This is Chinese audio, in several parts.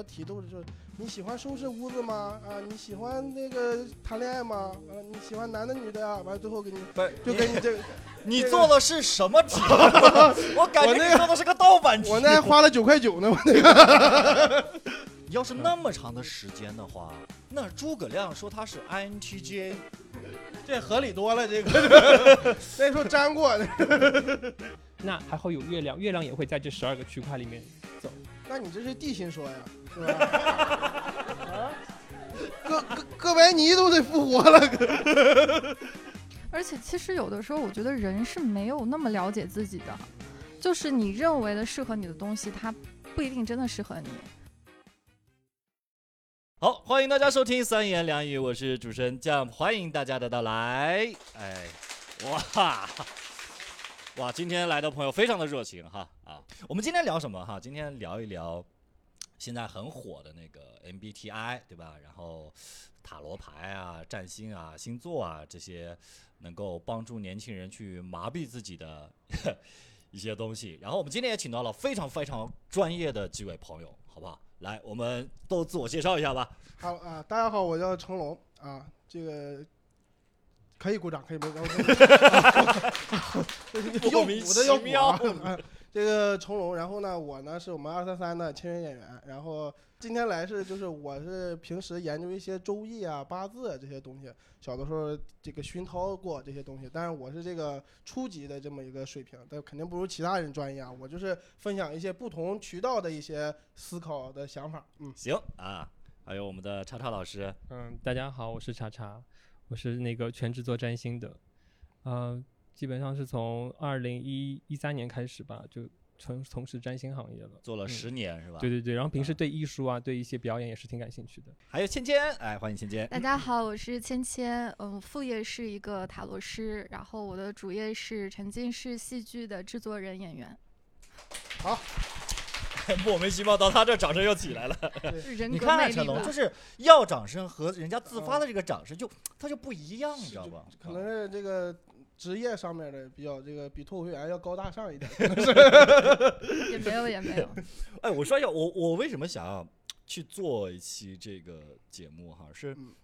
多题都是就是你喜欢收拾屋子吗？啊，你喜欢那个谈恋爱吗？啊，你喜欢男的女的呀？完了最后给你不是就给你这个，你做的是什么题？我感觉我那个你做的是个盗版题。我那还花了九块九呢，我那个。要是那么长的时间的话，那诸葛亮说他是 INTJ，这合理多了，这个那时候粘过，那还会有月亮，月亮也会在这十二个区块里面走。那你这是地心说呀，是吧？啊，哥哥哥白尼都得复活了，而且其实有的时候，我觉得人是没有那么了解自己的，就是你认为的适合你的东西，它不一定真的适合你。好，欢迎大家收听三言两语，我是主持人 Jump，欢迎大家的到来。哎，哇哇，今天来的朋友非常的热情哈啊！我们今天聊什么哈？今天聊一聊现在很火的那个 MBTI 对吧？然后塔罗牌啊、占星啊、星座啊这些能够帮助年轻人去麻痹自己的 一些东西。然后我们今天也请到了非常非常专业的几位朋友，好不好？来，我们都自我介绍一下吧。好啊，大家好，我叫成龙啊，这个可以鼓掌，可以没有？莫名鼓的要其妙鼓啊！这个成龙，然后呢，我呢是我们二三三的签约演员，然后今天来是就是我是平时研究一些周易啊、八字啊这些东西，小的时候这个熏陶过这些东西，但是我是这个初级的这么一个水平，但肯定不如其他人专业啊。我就是分享一些不同渠道的一些思考的想法，嗯。行啊，还有我们的叉叉老师，嗯，大家好，我是叉叉，我是那个全职做占星的，呃，基本上是从二零一一三年开始吧，就从从事占星行业了。嗯做了十年、是吧？对。对对，然后平时啊对艺术啊，对一些表演也是挺感兴趣的。还有芊芊，哎，欢迎芊芊。大家好，我是芊芊，嗯，副业是一个塔罗师，然后我的主业是沉浸式戏剧的制作人、演员。好莫名其妙到他这掌声又起来了。人你看成龙，就是要掌声和人家自发的这个掌声就他就不一样，你知道吧？可能是这个职业上面的比较这个比脱口秀演员要高大上一点。也没有也没有。哎，我说一下，我我为什么想要去做一期这个节目哈？是嗯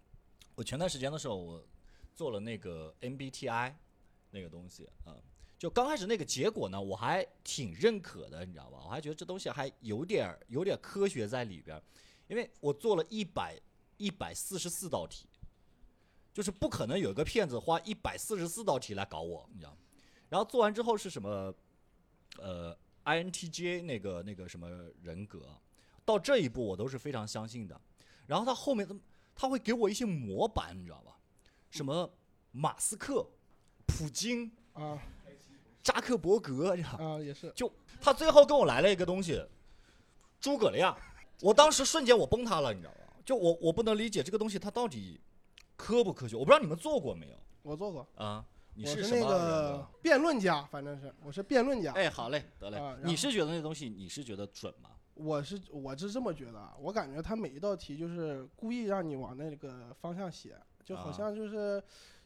我前段时间的时候，我做了那个 MBTI 那个东西啊、就刚开始那个结果呢，我还挺认可的，你知道吧？我还觉得这东西还有点儿有点科学在里边，因为我做了一百一百四十四道题，就是不可能有一个骗子花一百四十四道题来搞我，你知道吗？然后做完之后是什么？呃，INTJ 那个那个什么人格，到这一步我都是非常相信的。然后他后面他会给我一些模板，你知道吧？什么马斯克、普京、啊扎克伯格，你知道啊，也是他最后跟我来了一个东西，诸葛亮。我当时瞬间我崩塌了，你知道吧？就我我不能理解这个东西它到底科不科学。我不知道你们做过没有我做过，啊？你我是什么人那个？辩论家，反正是我是辩论家。哎，好嘞，得嘞。啊你是觉得那东西你是觉得准吗？我是我是这么觉得啊，我感觉他每一道题就是故意让你往那个方向写，就好啊像就是。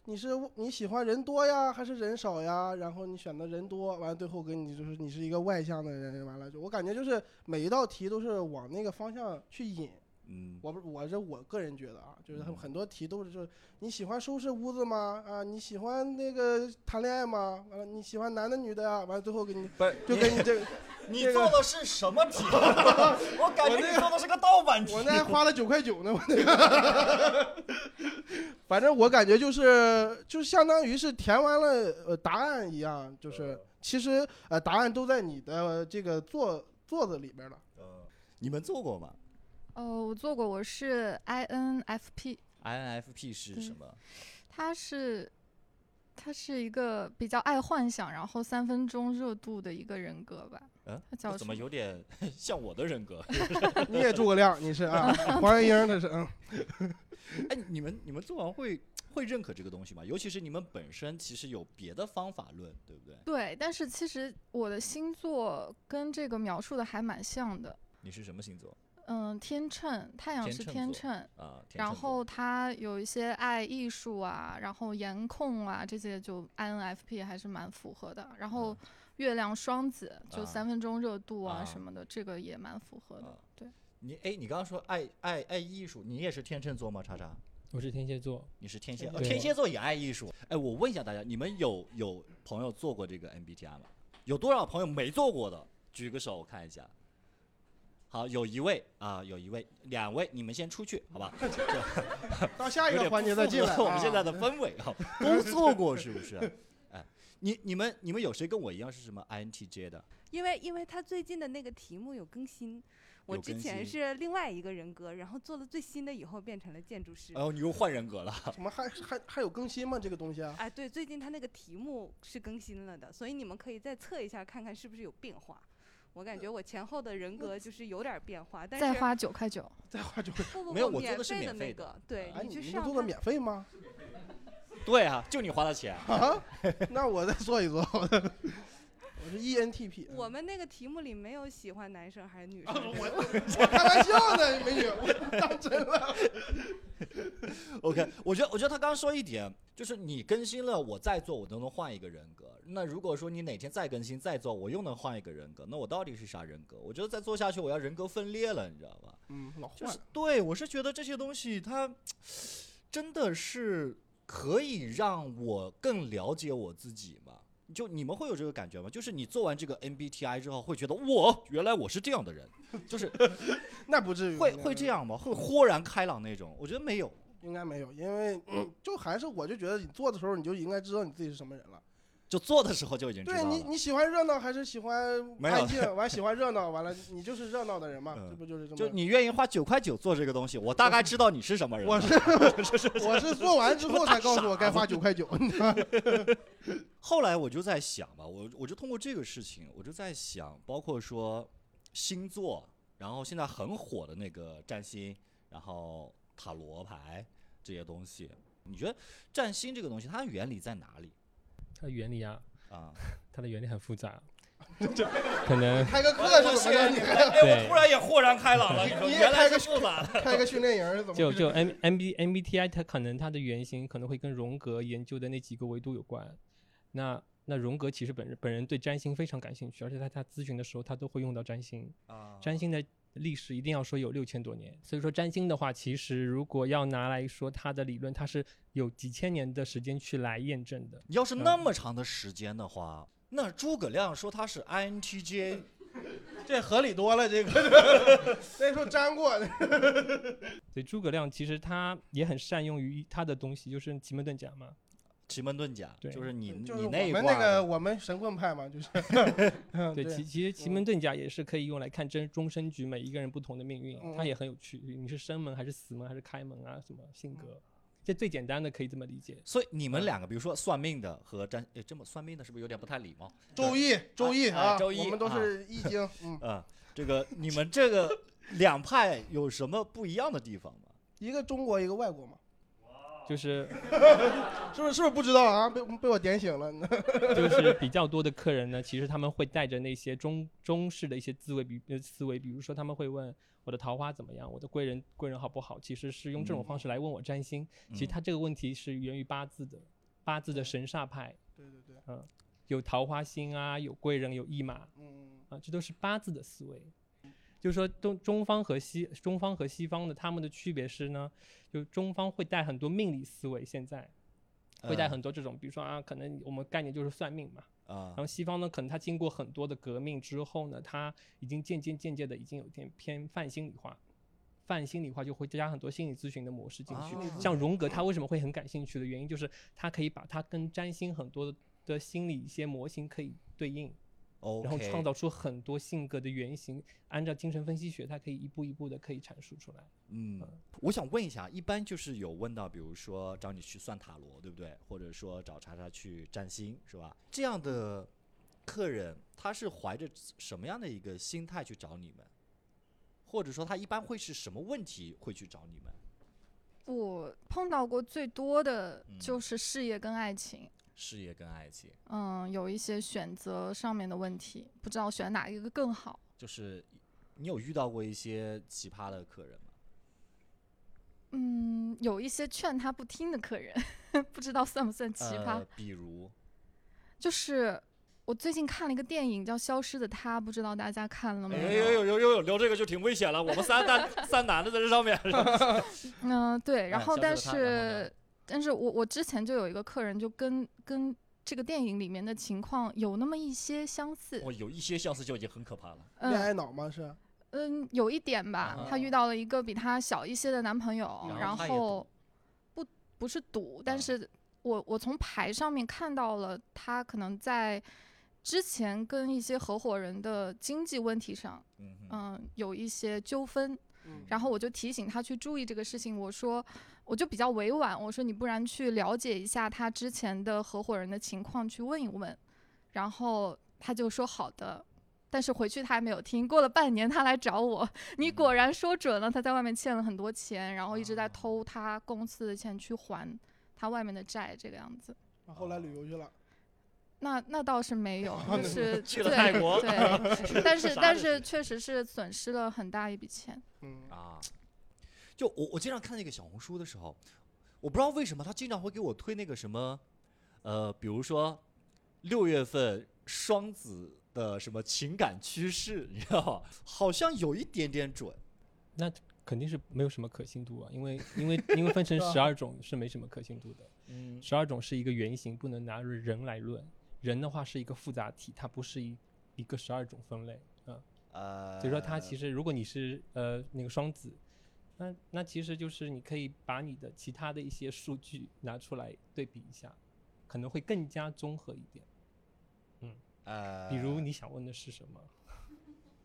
你是你喜欢人多呀，还是人少呀？然后你选择人多，完了最后给你就是你是一个外向的人，完了就我感觉就是每一道题都是往那个方向去引。嗯，我不我这我个人觉得啊，就是很多题都是就是你喜欢收拾屋子吗？啊，你喜欢那个谈恋爱吗？完了你喜欢男的女的呀？完了最后给你，就给你这个，你做的是什么题？我感觉你做的是个盗版题。我那还花了九块九呢，我那个，反正我感觉就是就相当于是填完了呃答案一样，就是其实呃答案都在你的这个座座子里边了。嗯你们做过吗哦，我做过，我是 INFP，？INFP 是什么？它是它是一个比较爱幻想，然后三分钟热度的一个人格吧。嗯它叫怎么有点 像我的人格？你也诸葛亮，你是啊，黄月英那是嗯。哎，你们你们做完会会认可这个东西吗？尤其是你们本身其实有别的方法论，对不对？对，但是其实我的星座跟这个描述的还蛮像的。你是什么星座嗯，天秤，太阳是天秤座天秤，啊？然后他有一些爱艺术啊，然后颜控啊这些就 INFP 还是蛮符合的。然后月亮双子就啊三分钟热度啊啊什么的，这个也蛮符合的啊。对，你哎，你刚刚说爱爱爱艺术，你也是天秤座吗？叉叉，我是天蝎座，你是天蝎，天哦蝎天蝎座也爱艺术。哎，我问一下大家，你们有有朋友做过这个 MBTI 吗？有多少朋友没做过的？举个手，我看一下。好，有一位啊，有一位，两位，你们先出去，好吧？到下一个环节再进来、我们现在的氛围啊，都做 过是不是？哎，你你们你们有谁跟我一样是什么 INTJ 的？因为因为他最近的那个题目有更新，我之前是另外一个人格，然后做了最新的以后变成了建筑师。然后你又换人格了。怎么还还还有更新吗？这个东西啊？哎，对，最近他那个题目是更新了的，所以你们可以再测一下，看看是不是有变化。我感觉我前后的人格就是有点变化，但是 再花九块九，再花就不不不，没有我做免的是费的那免费的个，对哎，你去上它做的免费吗？对啊，就你花的钱。啊？那我再做一做。我是 E ENTP。我们那个题目里没有喜欢男生还是女啊生，我 我开玩笑呢，美女，我当真了。OK，我觉得我觉得他刚刚说一点，就是你更新了，我再做我都能换一个人格。那如果说你哪天再更新再做，我又能换一个人格，那我到底是啥人格？我觉得再做下去，我要人格分裂了，你知道吧？嗯，老换就是。对我是觉得这些东西它真的是可以让我更了解我自己吗？就你们会有这个感觉吗？就是你做完这个 MBTI 之后，会觉得我原来我是这样的人，就是 那不至于。会会这？样吗？会豁然开朗那种？我觉得没有。应该没有，因为、嗯、就还是我就觉得你做的时候你就应该知道你自己是什么人了。就做的时候就已经知道了。对你，你喜欢热闹还是喜欢没有安静？完喜欢热闹，完了你就是热闹的人嘛，嗯这不就是这么？就你愿意花九块九做这个东西，我大概知道你是什么人了。我是 我是做完之后才告诉我该花九块九？后来我就在想吧，我我就通过这个事情，我就在想，包括说星座，然后现在很火的那个占星，然后塔罗牌这些东西，你觉得占星这个东西它的原理在哪里它的原理啊，啊？它的原理很复杂，可能开个课是怎么着？你开对然也豁然开朗了，你说你也原来开个是复杂的。开个训练营是怎么回事？就就 M M B M B T I 它可能它的原型可能会跟荣格研究的那几个维度有关。那那荣格其实本人本人对占星非常感兴趣，而且他他咨询的时候他都会用到占星。啊占星的历史一定要说有六千多年，所以说占星的话，其实如果要拿来说它的理论，它是有几千年的时间去来验证的。要是那么长的时间的话，那诸葛亮说他是 INTJ，这合理多了，这个 那时候沾过，所以诸葛亮其实他也很善用于他的东西，就是奇门遁甲嘛。奇门遁甲，就是你你那一们那个我们神棍派嘛，就是 嗯对，其其实奇门遁甲也是可以用来看真终身局每一个人不同的命运，它嗯也很有趣。你是生门还是死门还是开门啊？什么性格？这最简单的可以这么理解。所以你们两个，比如说算命的和占，诶，这么算命的是不是有点不太礼貌？周易，周易哎啊，周易我们都是易经，嗯，嗯，这个你们这个两派有什么不一样的地方吗？一个中国，一个外国嘛，就是 是不是？是不是不知道啊？被被我点醒了，就是比较多的客人呢，其实他们会带着那些中中式的一些思维，比呃思维，比如说他们会问我的桃花怎么样，我的贵人贵人好不好，其实是用这种方式来问我占星。其实嗯他这个问题是源于八字的，八字的神煞派，对对对，嗯，有桃花星啊，有贵人，有驿马嗯，啊，这都是八字的思维。就是说东中方和西中方和西方的他们的区别是呢，就中方会带很多命理思维，现在会带嗯很多这种，比如说啊，可能我们概念就是算命嘛。啊然后西方呢，可能它经过很多的革命之后呢，它已经渐渐渐渐的已经有点偏泛心理化，泛心理化就会加很多心理咨询的模式进去。啊像荣格，他为什么会很感兴趣的原因，就是他可以把它跟占星很多的的心理一些模型可以对应然后创造出很多性格的原型，按照精神分析学，它可以一步一步的可以阐述出来。嗯，我想问一下，一般就是有问到，比如说找你去算塔罗，对不对？或者说找查查去占星，是吧？这样的客人，他是怀着什么样的一个心态去找你们？或者说他一般会是什么问题会去找你们？我碰到过最多的嗯就是事业跟爱情，事业跟爱情，嗯，有一些选择上面的问题，不知道选哪一个更好。就是你有遇到过一些奇葩的客人吗？嗯，有一些劝他不听的客人，不知道算不算奇葩。呃、比如，就是我最近看了一个电影叫《消失的她》，不知道大家看了哎没呦呦呦呦，聊这个就挺危险了。我们三大 三男的在这上面，嗯、对，然哎后但是但是我我之前就有一个客人就跟跟这个电影里面的情况有那么一些相似，哦有一些相似就已经很可怕了。恋嗯爱脑吗？是嗯，有一点吧啊，她遇到了一个比她小一些的男朋友，然然后不不是赌，但啊是我我从牌上面看到了她可能在之前跟一些合伙人的经济问题上，嗯有一些纠纷，嗯然后我就提醒他去注意这个事情。我说，我就比较委婉，我说你不然去了解一下他之前的合伙人的情况，去问一问。然后他就说好的，但是回去他还没有听。过了半年，他来找我，你果然说准了，他在外面欠了很多钱，然后一直在偷他公司的钱去还他外面的债，这个样子。那后来旅游去了，那那倒是没有，就是去了对泰国对，但是啥但是是确实是损失了很大一笔钱。嗯，啊，就我我经常看那个小红书的时候，我不知道为什么他经常会给我推那个什么，呃，比如说六月份双子的什么情感趋势，你知道吗？好像有一点点准。那肯定是没有什么可信度啊，因为因为因为分成 十二种是没什么可信度的，嗯十二种是一个原型，不能拿人来论。人的话是一个复杂体，它不是一一个十二种分类，嗯，呃，所以说它其实如果你是呃那个双子，那那其实就是你可以把你的其他的一些数据拿出来对比一下，可能会更加综合一点。嗯呃，比如你想问的是什么？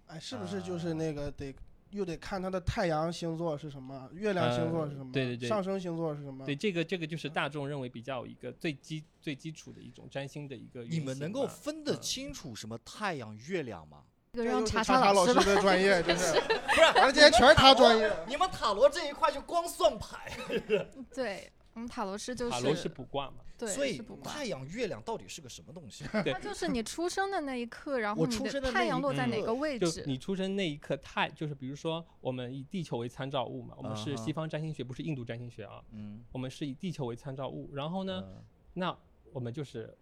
哎，是不是就是那个得又得看他的太阳星座是什么，月亮星座是什么，对对对上升星座是什么？对，这个这个就是大众认为比较一个最基最基础的一种占星的一个你们能够分得嗯清楚什么太阳、月亮吗？这个让查查老师。的专业，就是，不是，反正今天全是他专业。你们塔罗这一块就光算牌，对，我们塔罗师就是塔罗是卜卦嘛，对，所以。太阳、月亮到底是个什么东西？对它就是你出生的那一刻，然后你出生的太阳落在哪个位就置？你出生那一刻太就是比如说我们以地球为参照物嘛，我们是西方占星学，不是印度占星学啊，嗯，我们是以地球为参照物，然后呢，呃那我们就是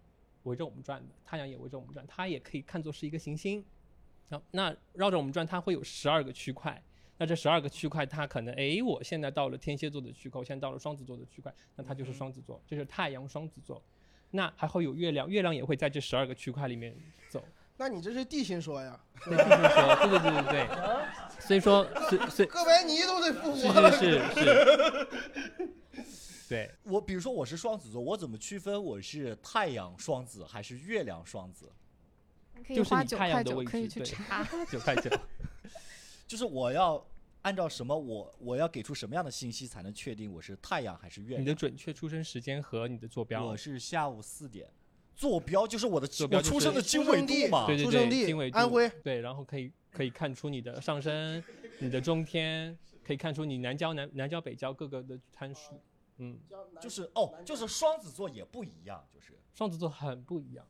围着我们转的，太阳也围着我们转，它也可以看作是一个行星。好，那绕着我们转，它会有十二个区块。那这十二个区块，它可能，哎，我现在到了天蝎座的区块，我现在到了双子座的区块，那它就是双子座，这是太阳双子座。那还会有月亮，月亮也会在这十二个区块里面走。那你这是地心说呀？对，地心说，对对对对对。所以说，所所以哥白尼都得复活了。是是是，对，我比如说我是双子座，我怎么区分我是太阳双子还是月亮双子？可以就是你花九块太阳的位九可以去置对查。九块九。就是我要按照什么我我要给出什么样的信息才能确定我是太阳还是月亮？你的准确出生时间和你的坐标我，是下午四点，坐标就是我的我坐标就是出生的经纬度嘛。对对出生对，经纬地安徽，对，然后可以可以看出你的上升、你的中天，可以看出你南郊、南南郊、北郊各个的参数。嗯，就是哦，就是双子座也不一样，就是双子座很不一样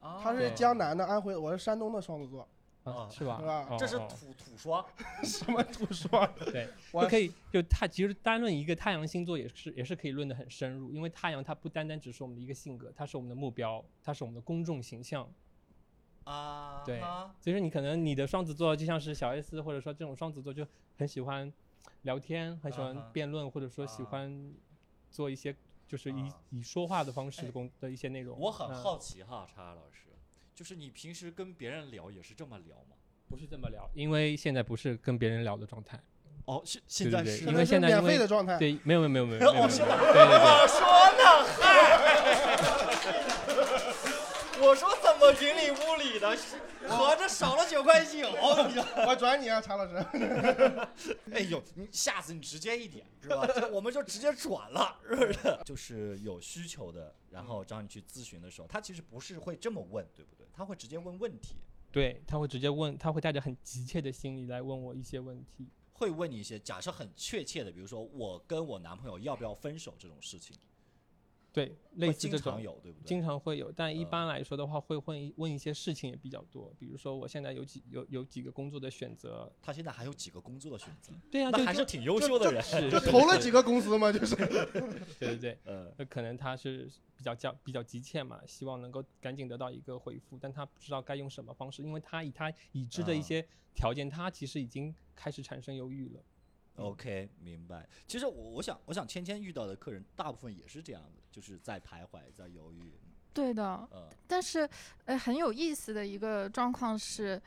啊他是江南的，安徽，我是山东的双子座，啊，哦。是吧？是吧？哦哦这是土土双，什么土双？对，我就可以就他其实单论一个太阳星座也是也是可以论得很深入，因为太阳它不单单只是我们的一个性格，它是我们的目标，它是我们的公众形象。啊，对哈所以说你可能你的双子座就像是小 S，或者说这种双子座就很喜欢聊天，很喜欢啊哈。辩论，或者说喜啊。欢做一些就是以、啊以说话的方式工的一些内容。我很嗯好奇哈，查老师，就是你平时跟别人聊也是这么聊吗？不是这么聊，因为现在不是跟别人聊的状态。哦，现现对对对在是因为现在因免费为的状态，对，没有没有没有没有没有。我说呢，嗨，我说云里雾里的，合着少了九块九，我转你啊，查老师。哎呦，你下次你直接一点是吧？我们就直接转了，是不是？就是有需求的，然后找你去咨询的时候，他其实不是会这么问，对不对？他会直接问问题，对，他会直接问，他会带着很急切的心理来问我一些问题。会问你一些假设很确切的，比如说我跟我男朋友要不要分手这种事情。对，类似这种经常有，对不对？经常会有，但一呃般来说的话，会问一问一些事情也比较多，比如说我现在有几有有几个工作的选择，他现在还有几个工作的选择，对啊，就就那还是挺优秀的人。是就 是投了几个公司嘛，就是对 对对，呃，那可能他是比较较比较急切嘛，希望能够赶紧得到一个回复，但他不知道该用什么方式，因为他以他已知的一啊些条件，他其实已经开始产生犹豫了。OK，明白。其实我我想我想芊芊遇到的客人大部分也是这样的，就是在徘徊，在犹豫。对的，嗯，但是，呃，很有意思的一个状况是，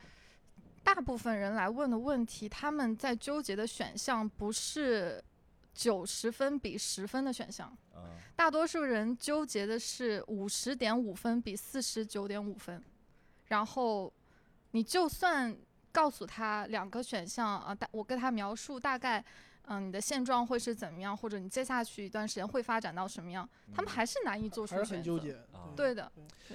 大部分人来问的问题，他们在纠结的选项不是九十分比十分的选项，嗯大多数人纠结的是五十点五分比四十九点五分，然后你就算告诉他两个选项啊，大我跟他描述大概。嗯，你的现状会是怎么样，或者你接下去一段时间会发展到什么样？他们嗯还是难以做出还是选择。很纠结。啊对的，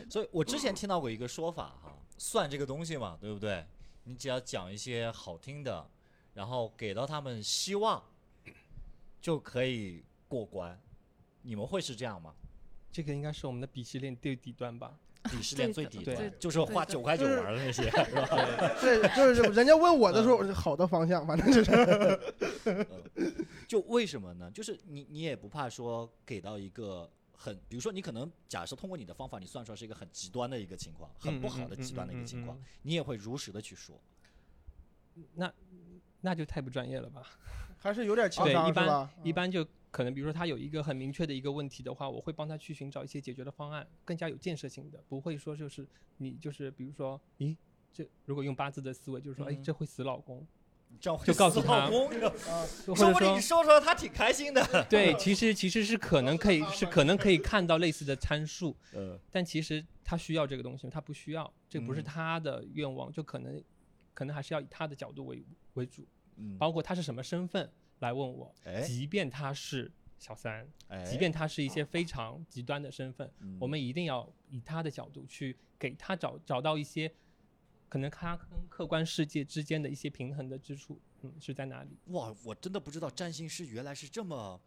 所以我之前 听到过一个说法哈，算这个东西嘛，对不对？你只要讲一些好听的，然后给到他们希望，就可以过关。你们会是这样吗？这个应该是我们的鄙视链最底端吧？鄙视链最底端的，就是花九块九玩的那些，是吧？对，就是人家问我的时候，好的方向，反正就是就为什么呢？就是你你也不怕说给到一个很，比如说你可能假设通过你的方法，你算出来是一个很极端的一个情况，很不好的极端的一个嗯情况嗯，你也会如实的去说。那那就太不专业了吧？还是有点情对，一商，是吧般？一般就可能，比如说他有一个很明确的一个问题的话，我会帮他去寻找一些解决的方案，更加有建设性的，不会说就是你就是比如说，咦，这如果用八字的思维，就是说，哎嗯，这会死老公，这样会就告诉老他说不定你说出来他挺开心的。对，其实其实是可能可以是可能可以看到类似的参数，呃，但其实他需要这个东西，他不需要，这不是嗯。他的愿望，就可能可能还是要以他的角度为为主，嗯，包括他是什么身份来问我，哎即便他是小三，哎，即便他是一些非常极端的身份，嗯我们一定要以他的角度去给他找找到一些可能他跟客观世界之间的一些平衡的之处，嗯，是在哪里？哇，我真的不知道占星师原来是这么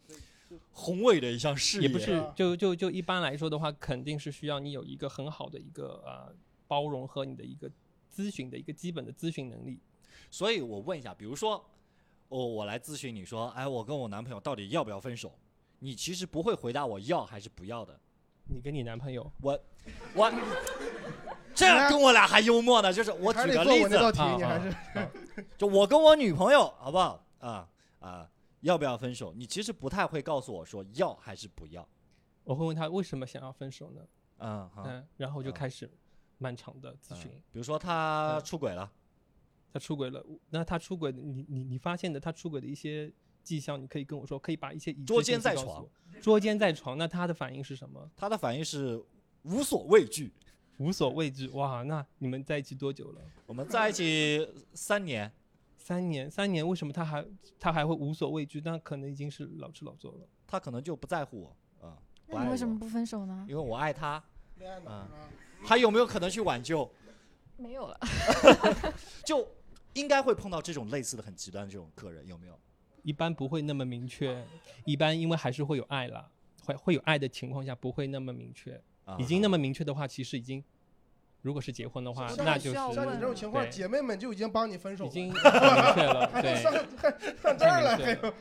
宏伟的一项事业，也不是啊，就就就一般来说的话，肯定是需要你有一个很好的一个呃包容和你的一个咨询的一个基本的咨询能力。所以我问一下，比如说，我我来咨询你说，哎，我跟我男朋友到底要不要分手？你其实不会回答我要还是不要的。你跟你男朋友我我这跟我俩还幽默呢，就是我举个例是得做我那道子，你还啊是就我跟我女朋友好不好啊啊，要不要分手？你其实不太会告诉我说要还是不要。我会问他为什么想要分手呢？嗯，好，嗯，然后就嗯开始漫长的咨询。嗯比如说他出轨了，他出轨了，那他出轨的，你你你发现的他出轨的一些迹象，你可以跟我说，可以把一些捉奸在床捉奸在床，那他的反应是什么？他的反应是无所畏惧。无所畏惧。哇，那你们在一起多久了？我们在一起三年，三年，三年，为什么他还他还会无所畏惧？那可能已经是老吃老做了。他可能就不在乎我啊，那你为什么不分手呢？因为我爱他。恋爱脑啊啊？他有没有可能去挽救？没有了。就应该会碰到这种类似的很极端的这种客人，有没有？一般不会那么明确，一般因为还是会有爱啦，会会有爱的情况下不会那么明确。啊。已经那么明确的话，其实已经，如果是结婚的话，那就是像你这种情况，姐妹们就已经帮你分手了，已经很明确了。对，上还上这儿了。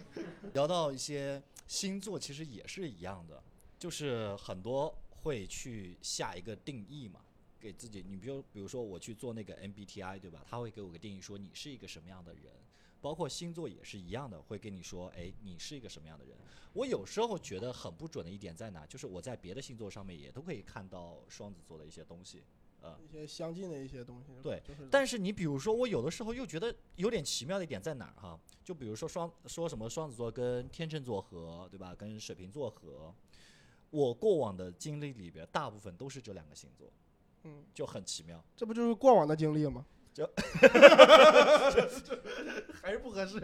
聊到一些星座，其实也是一样的，就是很多会去下一个定义嘛，给自己。你比如，比如说我去做那个 MBTI，对吧？他会给我个定义，说你是一个什么样的人。包括星座也是一样的，会跟你说，哎，你是一个什么样的人。我有时候觉得很不准的一点在哪，就是我在别的星座上面也都可以看到双子座的一些东西，呃，一些相近的一些东西。对就是但是你比如说，我有的时候又觉得有点奇妙的一点在哪儿哈？就比如说双说什么双子座跟天秤座合，对吧？跟水瓶座合，我过往的经历里边，大部分都是这两个星座，嗯，就很奇妙。这不就是过往的经历吗？就 还是不合适。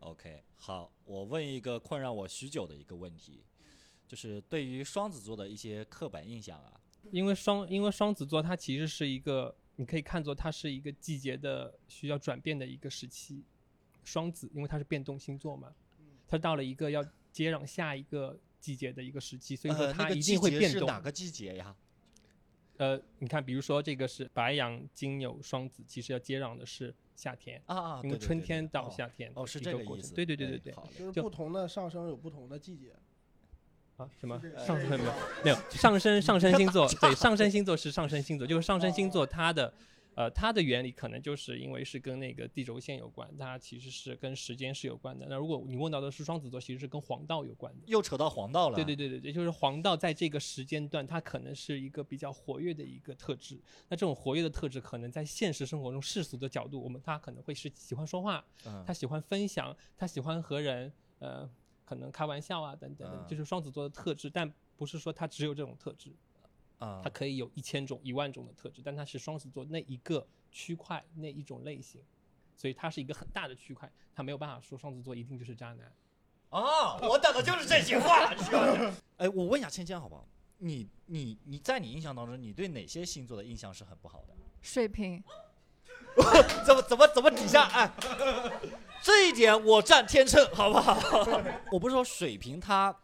OK，好，我问一个困扰我许久的一个问题，就是对于双子座的一些刻板印象啊，因为双因为双子座它其实是一个，你可以看作它是一个季节的需要转变的一个时期。双子因为它是变动星座嘛，它到了一个要接壤下一个季节的一个时期，所以说它一定会变动。是哪个季节呀？呃，你看，比如说这个是白羊、金牛、双子，其实要接壤的是夏天，啊啊，因为对对对对春天到哦夏天哦，是一这个意思。过程对对对哎对对。就是不同的上升有不同的季节。啊，什么上升没有没有上升上升星座 对上升星座是上升星座，就是上升星座它的呃它的原理可能就是因为是跟那个地轴线有关，它其实是跟时间是有关的。那如果你问到的是双子座，其实是跟黄道有关的。又扯到黄道了。对对对对对，就是黄道在这个时间段，它可能是一个比较活跃的一个特质。那这种活跃的特质，可能在现实生活中世俗的角度，我们他可能会是喜欢说话，嗯他喜欢分享，他喜欢和人呃可能开玩笑啊等等，嗯就是双子座的特质，但不是说他只有这种特质，啊它可以有一千种、一万种的特质，但它是双子座那一个区块那一种类型，所以它是一个很大的区块，它没有办法说双子座一定就是渣男。啊，我等的就是这句话？哎，我问一下芊芊好不好？你你你在你印象当中，你对哪些星座的印象是很不好的？水瓶，怎么怎么怎么底下哎，这一点我占天秤，好不好？我不是说水瓶他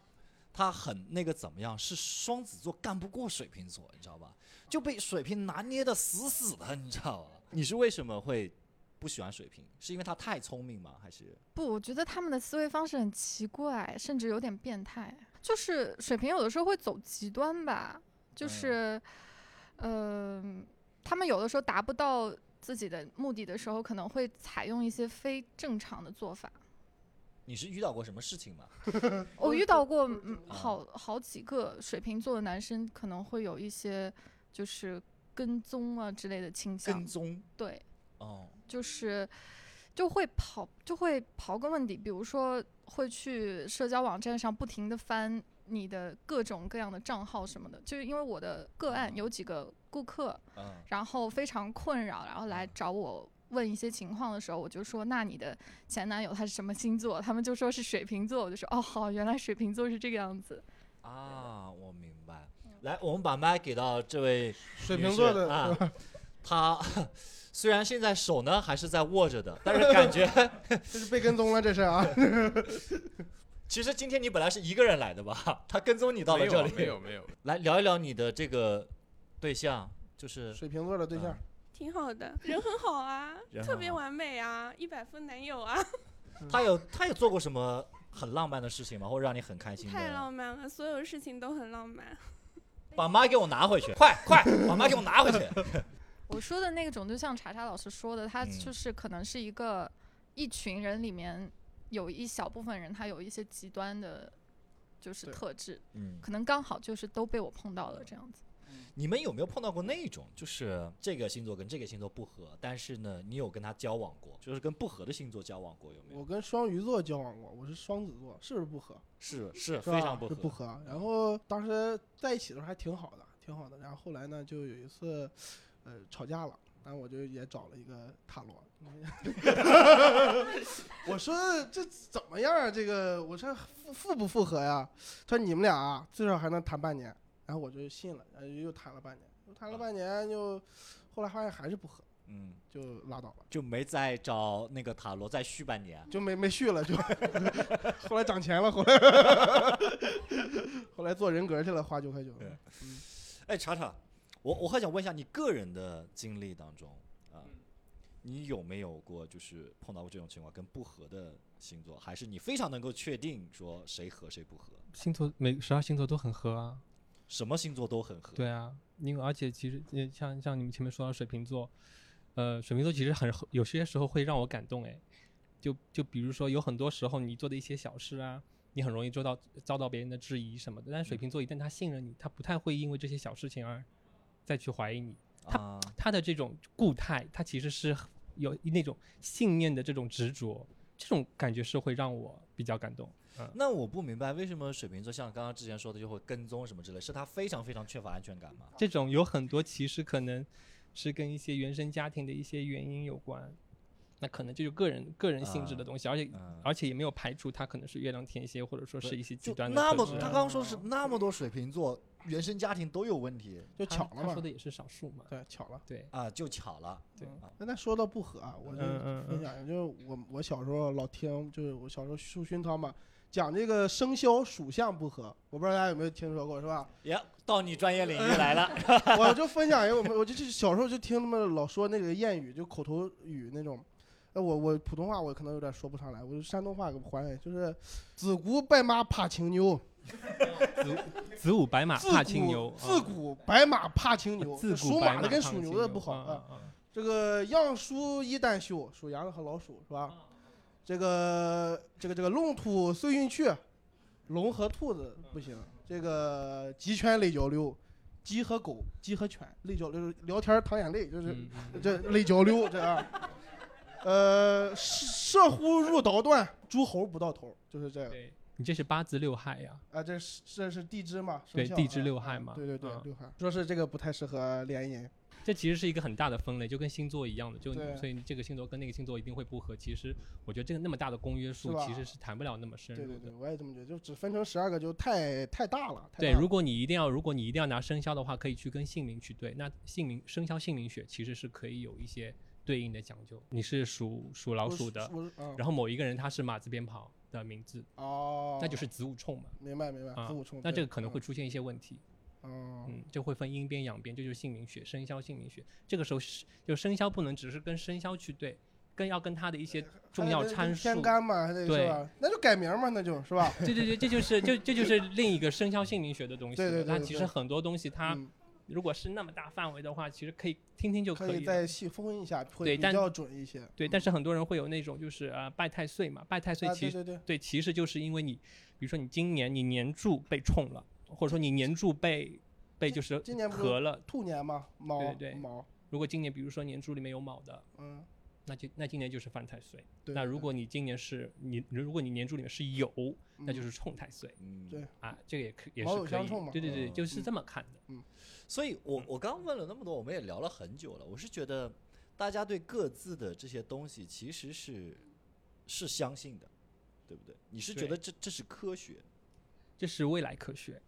他很那个怎么样，是双子座干不过水瓶座，你知道吧？就被水瓶拿捏的死死的，你知道吧？你是为什么会不喜欢水瓶？是因为他太聪明吗？还是不，我觉得他们的思维方式很奇怪，甚至有点变态。就是水瓶有的时候会走极端吧，就是，嗯、他们有的时候达不到自己的目的的时候，可能会采用一些非正常的做法。你是遇到过什么事情吗？我遇到过好好几个水瓶座的男生，可能会有一些就是跟踪啊之类的倾向跟。踪对，哦，就是就会刨，就会刨根问底，比如说会去社交网站上不停的翻你的各种各样的账号什么的，就是因为我的个案有几个顾客，嗯然后非常困扰，然后来找我。问一些情况的时候，我就说：“那你的前男友他是什么星座？”他们就说是水瓶座，我就说：“哦，好，原来水瓶座是这个样子。啊，我明白。来，我们把麦给到这位水瓶座的，啊，他虽然现在手呢还是在握着的，但是感觉 这是被跟踪了，这是啊。其实今天你本来是一个人来的吧？他跟踪你到了没有这里，没有没有，来聊一聊你的这个对象，就是水瓶座的对象嗯，挺好的，人很好啊 特别完美啊，一百分男友啊，他有他有做过什么很浪漫的事情吗？或者让你很开心太？浪漫了，所有事情都很浪漫。把妈给我拿回去，快快把妈给我拿回去。”我说的那种，就像查查老师说的，他嗯就是可能是一个一群人里面有一小部分人，他有一些极端的，就是特质，嗯，可能刚好就是都被我碰到了这样子。你们有没有碰到过那种，就是这个星座跟这个星座不合，但是呢，你有跟他交往过，就是跟不合的星座交往过，有没有？我跟双鱼座交往过，我是双子座，是不是不合？是是是非常不合。不合。然后当时在一起的时候还挺好的，挺好的。然后后来呢，就有一次，呃，吵架了。然后我就也找了一个塔罗，我说这怎么样啊？这个我说复复不复合呀？他说你们俩啊，最少还能谈半年。然后我就信了，然后又谈了半年，又谈了半年，就后来发现还是不合，嗯，就拉倒了，就没再找那个塔罗再续半年。就没没续了，就后来涨钱了，后来后来做人格去了，花九块九。对哎，查查，我我还想问一下你个人的经历当中啊，你有没有过就是碰到过这种情况，跟不合的星座，还是你非常能够确定说谁合谁不合？星座每十二星座都很合啊，什么星座都很合。对啊，因为而且其实呃像像你们前面说到水瓶座，呃，水瓶座其实很有些时候会让我感动哎，就就比如说有很多时候你做的一些小事啊，你很容易做到遭到别人的质疑什么的，但是水瓶座一旦他信任你，他不太会因为这些小事情而再去怀疑你，他啊，他的这种固态，他其实是有那种信念的这种执着，这种感觉是会让我比较感动。那我不明白为什么水瓶座像刚刚之前说的就会跟踪什么之类，是他非常非常缺乏安全感吗？这种有很多其实可能是跟一些原生家庭的一些原因有关，那可能就是个人个人性质的东西，而且嗯，而且也没有排除他可能是月亮天蝎或者说是一些极端的那么他刚刚说是那么多水瓶座原生家庭都有问题就巧了嘛他说。的也是少数嘛，对，巧了。对啊，就巧了。对啊那说到不合啊，我就分享一下，就是我我小时候老听，就是我小时候受熏陶嘛，讲这个生肖属相不合，我不知道大家有没有听说过，是吧？呀，到你专业领域来了。我就分享一个，我们我就就小时候就听他们老说那个谚语，就口头语那种。呃，我我普通话我可能有点说不上来，我就山东话给还原，就是子午白马怕青牛，子子午白马怕青牛，古自古白马怕青牛，自属古马马的跟属牛牛的不好啊啊。啊啊这个样书一旦休，属羊的和老鼠是吧？这个这个这个龙兔随运去，龙和兔子不行。这个鸡犬类交流，鸡和狗，鸡和犬类交流，聊天淌眼泪，就是 这类交流这样。呃，射虎入刀断，诸侯不到头，就是这样。对你这是八字六害呀，啊，这是这是地支嘛？对地支六啊害嘛对对对啊，六害。说是这个不太适合联姻。这其实是一个很大的分类，就跟星座一样的，就对所以这个星座跟那个星座一定会不合。其实我觉得这个那么大的公约数，其实是谈不了那么深入的。对对对，我也这么觉得，就只分成十二个就太太大了。太对，如果你一定要，如果你一定要拿生肖的话，可以去跟姓名去对。那姓名生肖姓名学其实是可以有一些对应的讲究。你是属属老鼠的，嗯然后某一个人他是马字边旁的名字，哦，那就是子午冲嘛。明白明白，啊子午冲。那这个可能会出现一些问题，嗯，嗯，就会分阴边阳边，这就是姓名学、生肖姓名学。这个时候是就生肖不能只是跟生肖去对，更要跟它的一些重要参数。天干嘛，还得对？那就改名嘛，那就是吧？对对对，这就是就这就是另一个生肖姓名学的东西了。对对对那对对其实很多东西它嗯如果是那么大范围的话，其实可以听听就可以以。再细分一下，会对但比较准一些。对，但是很多人会有那种就是呃拜太岁嘛，拜太岁啊，其实、对对对，对，其实就是因为你，比如说你今年你年柱被冲了，或者说你年柱被被就是今年不合了。兔年嘛，卯对对卯，如果今年比如说年柱里面有卯的，嗯，那就那今年就是犯太岁。对。那如果你今年是你如果你年柱里面是酉，那就嗯是冲太岁嗯，对啊，这个也可也是可以酉相冲嘛。对对对，嗯就是嗯这么看的。嗯所以我我刚问了那么多，我们也聊了很久了。我是觉得大家对各自的这些东西其实是是相信的，对不对？你是觉得这这是科学？这是未来科学。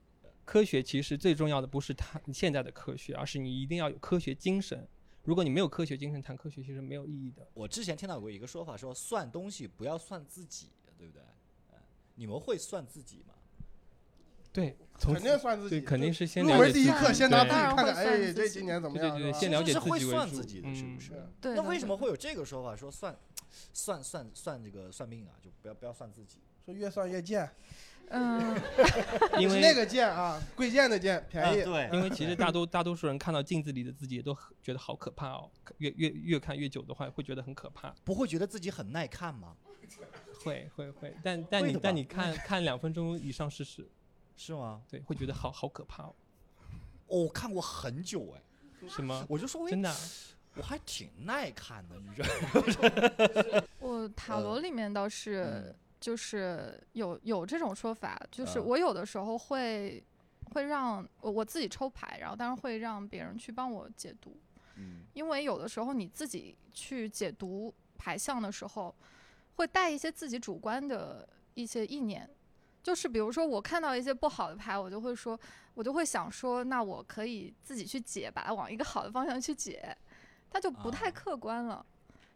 科学其实最重要的不是它现在的科学，而是你一定要有科学精神。如果你没有科学精神，谈科学其实没有意义的。我之前听到过一个说法，说算东西不要算自己，对不对？哎你们会算自己吗？对，从肯定算自己，对肯定是先入门了解自己第一课先拿对自己看看，哎，这今年怎么对样？先了解自己为主算自己的，是不嗯是？对。那为什么会有这个说法？说算算算算这个算命啊，就不要不要算自己。说越算越贱，嗯，因为那个贱啊，贵贱的贱，便宜。对因为其实大多 大多数人看到镜子里的自己也都觉得好可怕哦，越越越看越久的话，会觉得很可怕。不会觉得自己很耐看吗？会会会，但但你但你看看两分钟以上试试，是吗？对，会觉得好好可怕哦，哦，我看过很久哎，是吗？我就说，真，的啊、我还挺耐看的，我塔罗里面倒是嗯就是有有这种说法，就是啊我有的时候会会让我我自己抽牌，然后当然会让别人去帮我解读，嗯因为有的时候你自己去解读牌象的时候，会带一些自己主观的一些意念。就是比如说我看到一些不好的牌，我就会说，我就会想说，那我可以自己去解，把它往一个好的方向去解，它就不太啊客观了。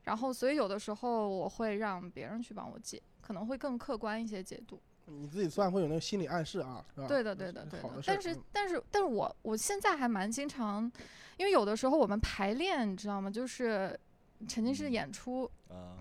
然后，所以有的时候我会让别人去帮我解，可能会更客观一些解读。你自己算会有那个心理暗示啊，是吧？对的，对的，对的。的但是嗯，但是，但是我我现在还蛮经常，因为有的时候我们排练，你知道吗？就是沉浸式嗯演出，嗯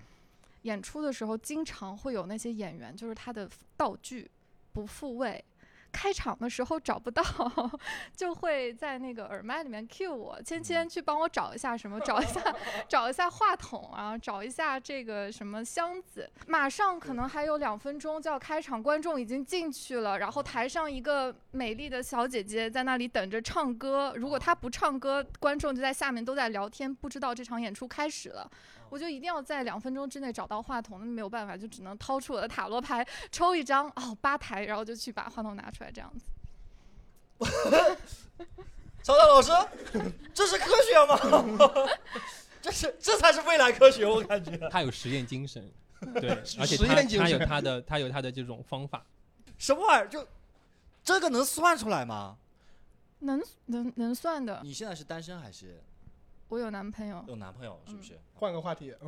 演出的时候经常会有那些演员，就是他的道具不复位。开场的时候找不到，就会在那个耳麦里面 cue 我，芊芊去帮我找一下什么，找一下找一下话筒啊，找一下这个什么箱子。马上可能还有两分钟就要开场，观众已经进去了，然后台上一个美丽的小姐姐在那里等着唱歌。如果她不唱歌，观众就在下面都在聊天，不知道这场演出开始了。我就一定要在两分钟之内找到话筒，那没有办法，就只能掏出我的塔罗牌抽一张，哦，八台，然后就去把话筒拿出来，这样子。曹操老师，这是科学吗？这是这才是未来科学，我感觉。他有实验精神，对，而且实他他有验精神他的他有他的这种方法，什么玩意儿？就这个能算出来吗？能能能算的，你现在是单身还是？我有男朋友，有男朋友是不嗯是？换个话题，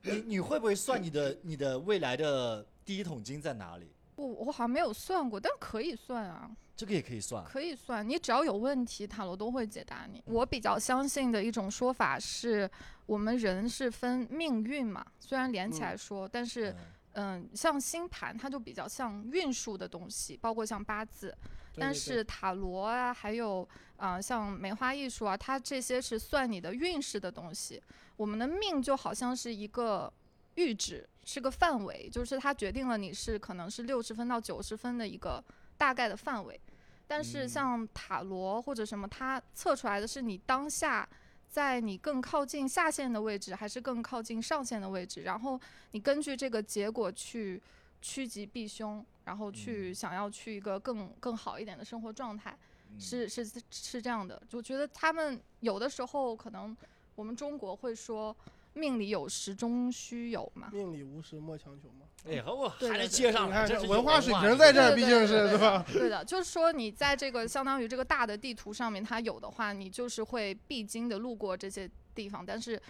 你你会不会算你的你的未来的第一桶金在哪里？我我好像没有算过，但可以算啊，这个也可以算。可以算。你只要有问题，塔罗都会解答你。我比较相信的一种说法是，我们人是分命运嘛，虽然连起来说，但是嗯嗯，像星盘它就比较像运数的东西，包括像八字，但是塔罗啊，还有啊、呃像梅花艺术啊，它这些是算你的运势的东西。我们的命就好像是一个阈值，是个范围，就是它决定了你是可能是六十分到九十分的一个大概的范围。但是嗯像塔罗或者什么，它测出来的是你当下在你更靠近下限的位置，还是更靠近上限的位置，然后你根据这个结果去趋吉避凶，然后去嗯想要去一个更更好一点的生活状态。嗯是是是这样的，就觉得他们有的时候可能我们中国会说命里有时终须有嘛，命里无时莫强求嘛。哎，和我还能对对对接上来，你看这文化水化平在这儿，毕竟是对吧？对的，就是说你在这个相当于这个大的地图上面，它有的话，你就是会必经的路过这些地方，但是。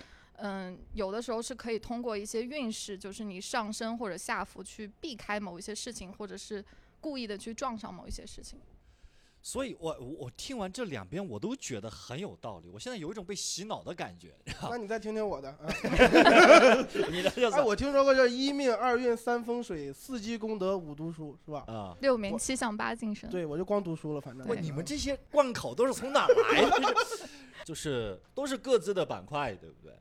嗯，有的时候是可以通过一些运势，就是你上升或者下浮去避开某一些事情，或者是故意的去撞上某一些事情。所以我我我听完这两边，我都觉得很有道理。我现在有一种被洗脑的感觉。那你再听听我的啊。你的这哎，我听说过叫一命二运三风水四积功德五读书是吧？啊，六名七相八敬神。对，我就光读书了，反正。不，你们这些贯口都是从哪来的？就是都是各自的板块，对不对？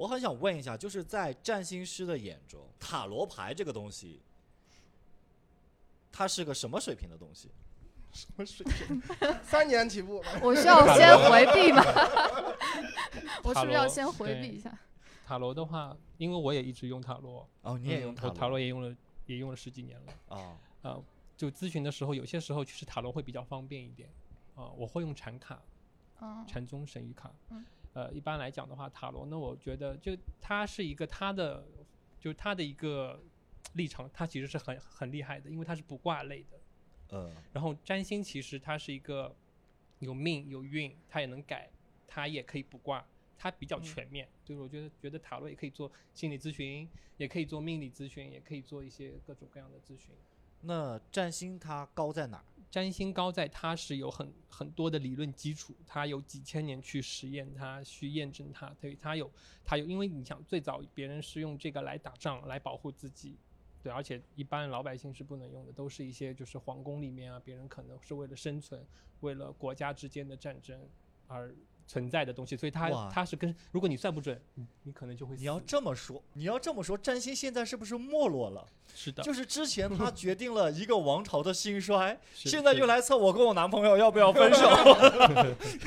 呃，我很想问一下，就是在占星师的眼中，塔罗牌这个东西，它是个什么水平的东西？什么水平？三年起步。我需要先回避吗？我是不是要先回避一下？塔罗的话，因为我也一直用塔罗，哦，你也嗯用塔罗？我塔罗也用了，也用了十几年了。啊，啊，就咨询的时候，有些时候其实塔罗会比较方便一点。啊，我会用禅卡，嗯禅宗神谕卡。嗯呃，一般来讲的话，塔罗那，我觉得就它是一个它的，就是它的一个立场，它其实是很很厉害的，因为它是卜卦类的。嗯，然后占星其实它是一个有命有运，它也能改，它也可以卜卦，它比较嗯全面。就是我觉得觉得塔罗也可以做心理咨询，也可以做命理咨询，也可以做一些各种各样的咨询。那占星它高在哪儿？占星高在它是有很很多的理论基础，它有几千年去实验它，去验证它，对，它有它有，因为你想最早别人是用这个来打仗，来保护自己，对，而且一般老百姓是不能用的，都是一些就是皇宫里面啊，别人可能是为了生存，为了国家之间的战争而存在的东西，所以它哇它是跟如果你算不准，你你可能就会死。你要这么说，你要这么说，占星现在是不是没落了？是的，就是之前它 决定了一个王朝的兴衰，现在是就来测我跟我男朋友要不要分手。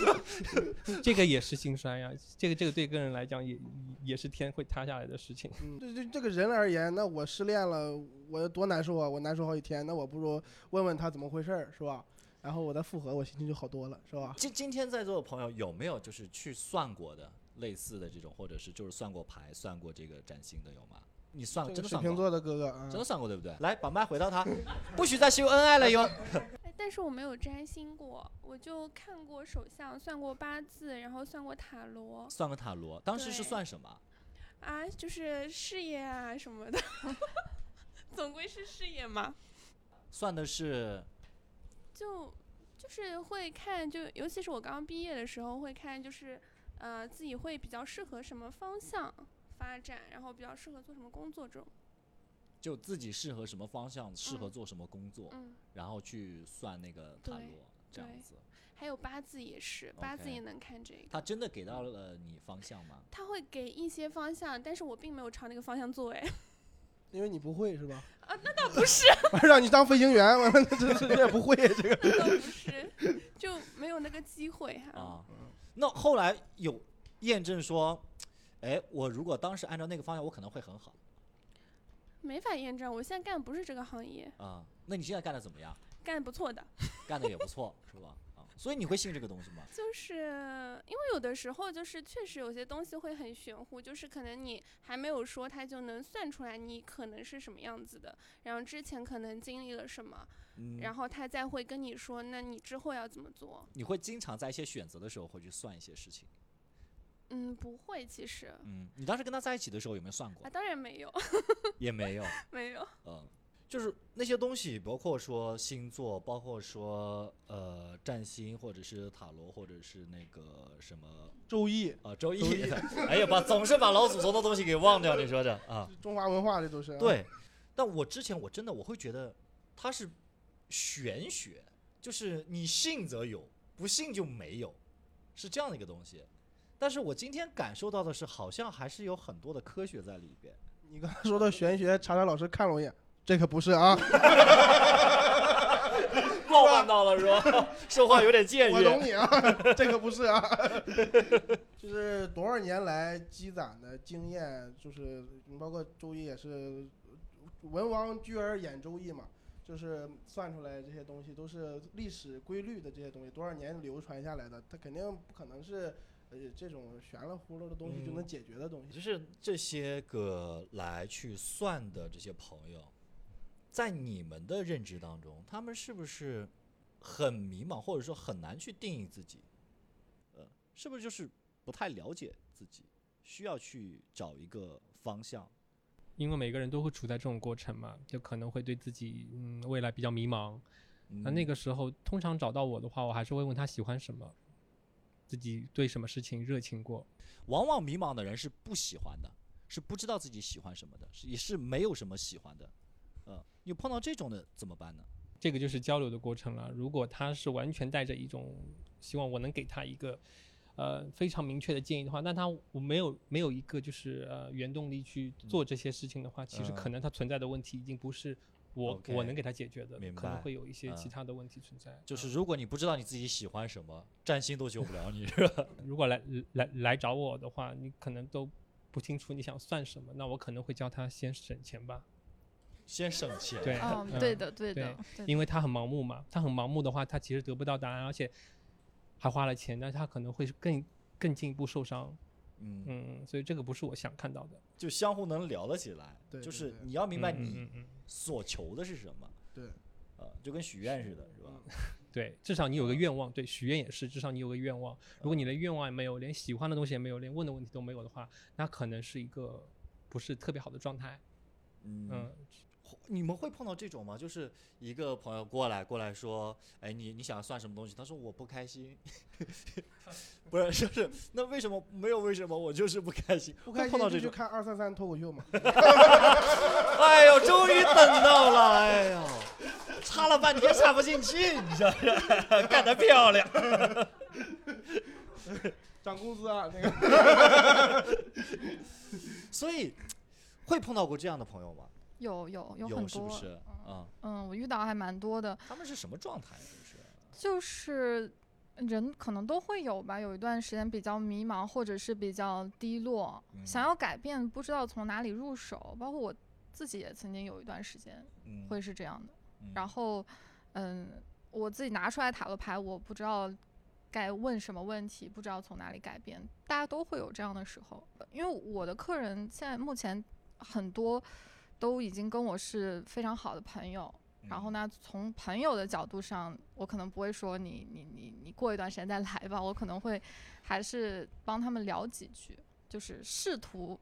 这个也是兴衰呀，这个这个对个人来讲也也是天会塌下来的事情。嗯，对对，这个人而言，那我失恋了，我多难受啊！我难受好几天，那我不如问问他怎么回事儿，是吧？然后我再复合，我心情就好多了，是吧？今今天在座的朋友有没有就是去算过的类似的这种，或者是就是算过牌、算过这个占星的有吗？你算这真的算过？水瓶座的哥哥啊，真的算过对不对？来，把麦回到他，不许再秀恩爱了哟。哎，但是我没有占星过，我就看过手相，算过八字，然后算过塔罗算个塔罗，当时是算什么？啊，就是事业啊什么的，总归是事业嘛。算的是就就是会看，就尤其是我刚毕业的时候会看，就是呃自己会比较适合什么方向发展，然后比较适合做什么工作这种。就自己适合什么方向，适合嗯做什么工作，嗯，然后去算那个塔罗这样子。还有八字也是，八字也能看这个。他真的给到了你方向吗？他会给一些方向，但是我并没有朝那个方向做，哎，因为你不会是吧？啊，那倒不是，让你当飞行员，我这这这也不会这个。那倒不是，就没有那个机会哈。啊，那后来有验证说，哎，我如果当时按照那个方向，我可能会很好没法验证，我现在干的不是这个行业，啊。那你现在干的怎么样？干的不错的。干的也不错，是吧？啊，所以你会信这个东西吗？就是因为有的时候就是确实有些东西会很玄乎，就是可能你还没有说，他就能算出来你可能是什么样子的，然后之前可能经历了什么，嗯，然后他再会跟你说，那你之后要怎么做？你会经常在一些选择的时候会去算一些事情。嗯，不会，其实嗯，你当时跟他在一起的时候有没有算过啊，？当然没有，也没有。没有。嗯，就是那些东西，包括说星座，包括说呃占星，或者是塔罗，或者是那个什么周易，啊周易周易，哎呀，把总是把老祖宗的东西给忘掉，你说这啊？中华文化这都是。，对，但我之前我真的我会觉得它是玄学，就是你信则有，不信就没有，是这样的一个东西。但是我今天感受到的是，好像还是有很多的科学在里边。你刚才说的玄学，查查老师看了我一眼，这可不是啊，冒犯到了是吧？说话有点僭我懂。你啊，这可不是啊。就是多少年来积攒的经验，就是你包括周易也是文王居而演周易嘛，就是算出来这些东西都是历史规律的这些东西，多少年流传下来的，它肯定不可能是呃这种玄了乎了的东西就嗯能解决的东西。就是这些个来去算的这些朋友，在你们的认知当中，他们是不是很迷茫，或者说很难去定义自己？呃，是不是就是不太了解自己，需要去找一个方向？因为每个人都会处在这种过程嘛，就可能会对自己嗯未来比较迷茫。那那嗯个时候，通常找到我的话，我还是会问他喜欢什么，自己对什么事情热情过。往往迷茫的人是不喜欢的，是不知道自己喜欢什么的，是也是没有什么喜欢的。呃，你碰到这种的怎么办呢？这个就是交流的过程了。如果他是完全带着一种希望我能给他一个呃非常明确的建议的话，那他我没有没有一个就是呃原动力去做这些事情的话，其实嗯可能他存在的问题已经不是我我能给他解决的，可能会有一些嗯其他的问题存在。就是嗯如果你不知道你自己喜欢什么，占星都救不了你，是吧？如果来来来找我的话，你可能都不清楚你想算什么，那我可能会教他先省钱吧，先省钱。对对的，对的，对因为他很盲目嘛，他很盲目的话，他其实得不到答案，而且还花了钱，那他可能会更更进一步受伤。嗯，嗯，所以这个不是我想看到的。就相互能聊得起来。对对就是你要明白你所求的是什么。对，呃，就跟许愿似的，是吧？对，至少你有个愿望，对，许愿也是，至少你有个愿望。如果你连愿望也没有，连喜欢的东西也没有，连问的问题都没有的话，那可能是一个不是特别好的状态。嗯，嗯，你们会碰到这种吗？就是一个朋友过来过来说，哎，你你想算什么东西？他说我不开心，不是，就是那为什么没有为什么？我就是不开心，会不开心碰到这种。看二三三脱口秀嘛。哎呦，终于等到了，哎呦，插了半天插不进去，你说这干得漂亮。涨工资啊，那个 所以会碰到过这样的朋友吗？有有有很多，是不是？啊、嗯，我遇到还蛮多的，他们是什么状态？就是就是人可能都会有吧，有一段时间比较迷茫，或者是比较低落，想嗯要改变，不知道从哪里入手。包括我自己也曾经有一段时间嗯，会是这样的。嗯然后，嗯，我自己拿出来塔罗牌，我不知道该问什么问题，不知道从哪里改变。大家都会有这样的时候，因为我的客人现在目前很多都已经跟我是非常好的朋友。然后嗯呢，从朋友的角度上，我可能不会说你你你你过一段时间再来吧，我可能会还是帮他们聊几句，就是试图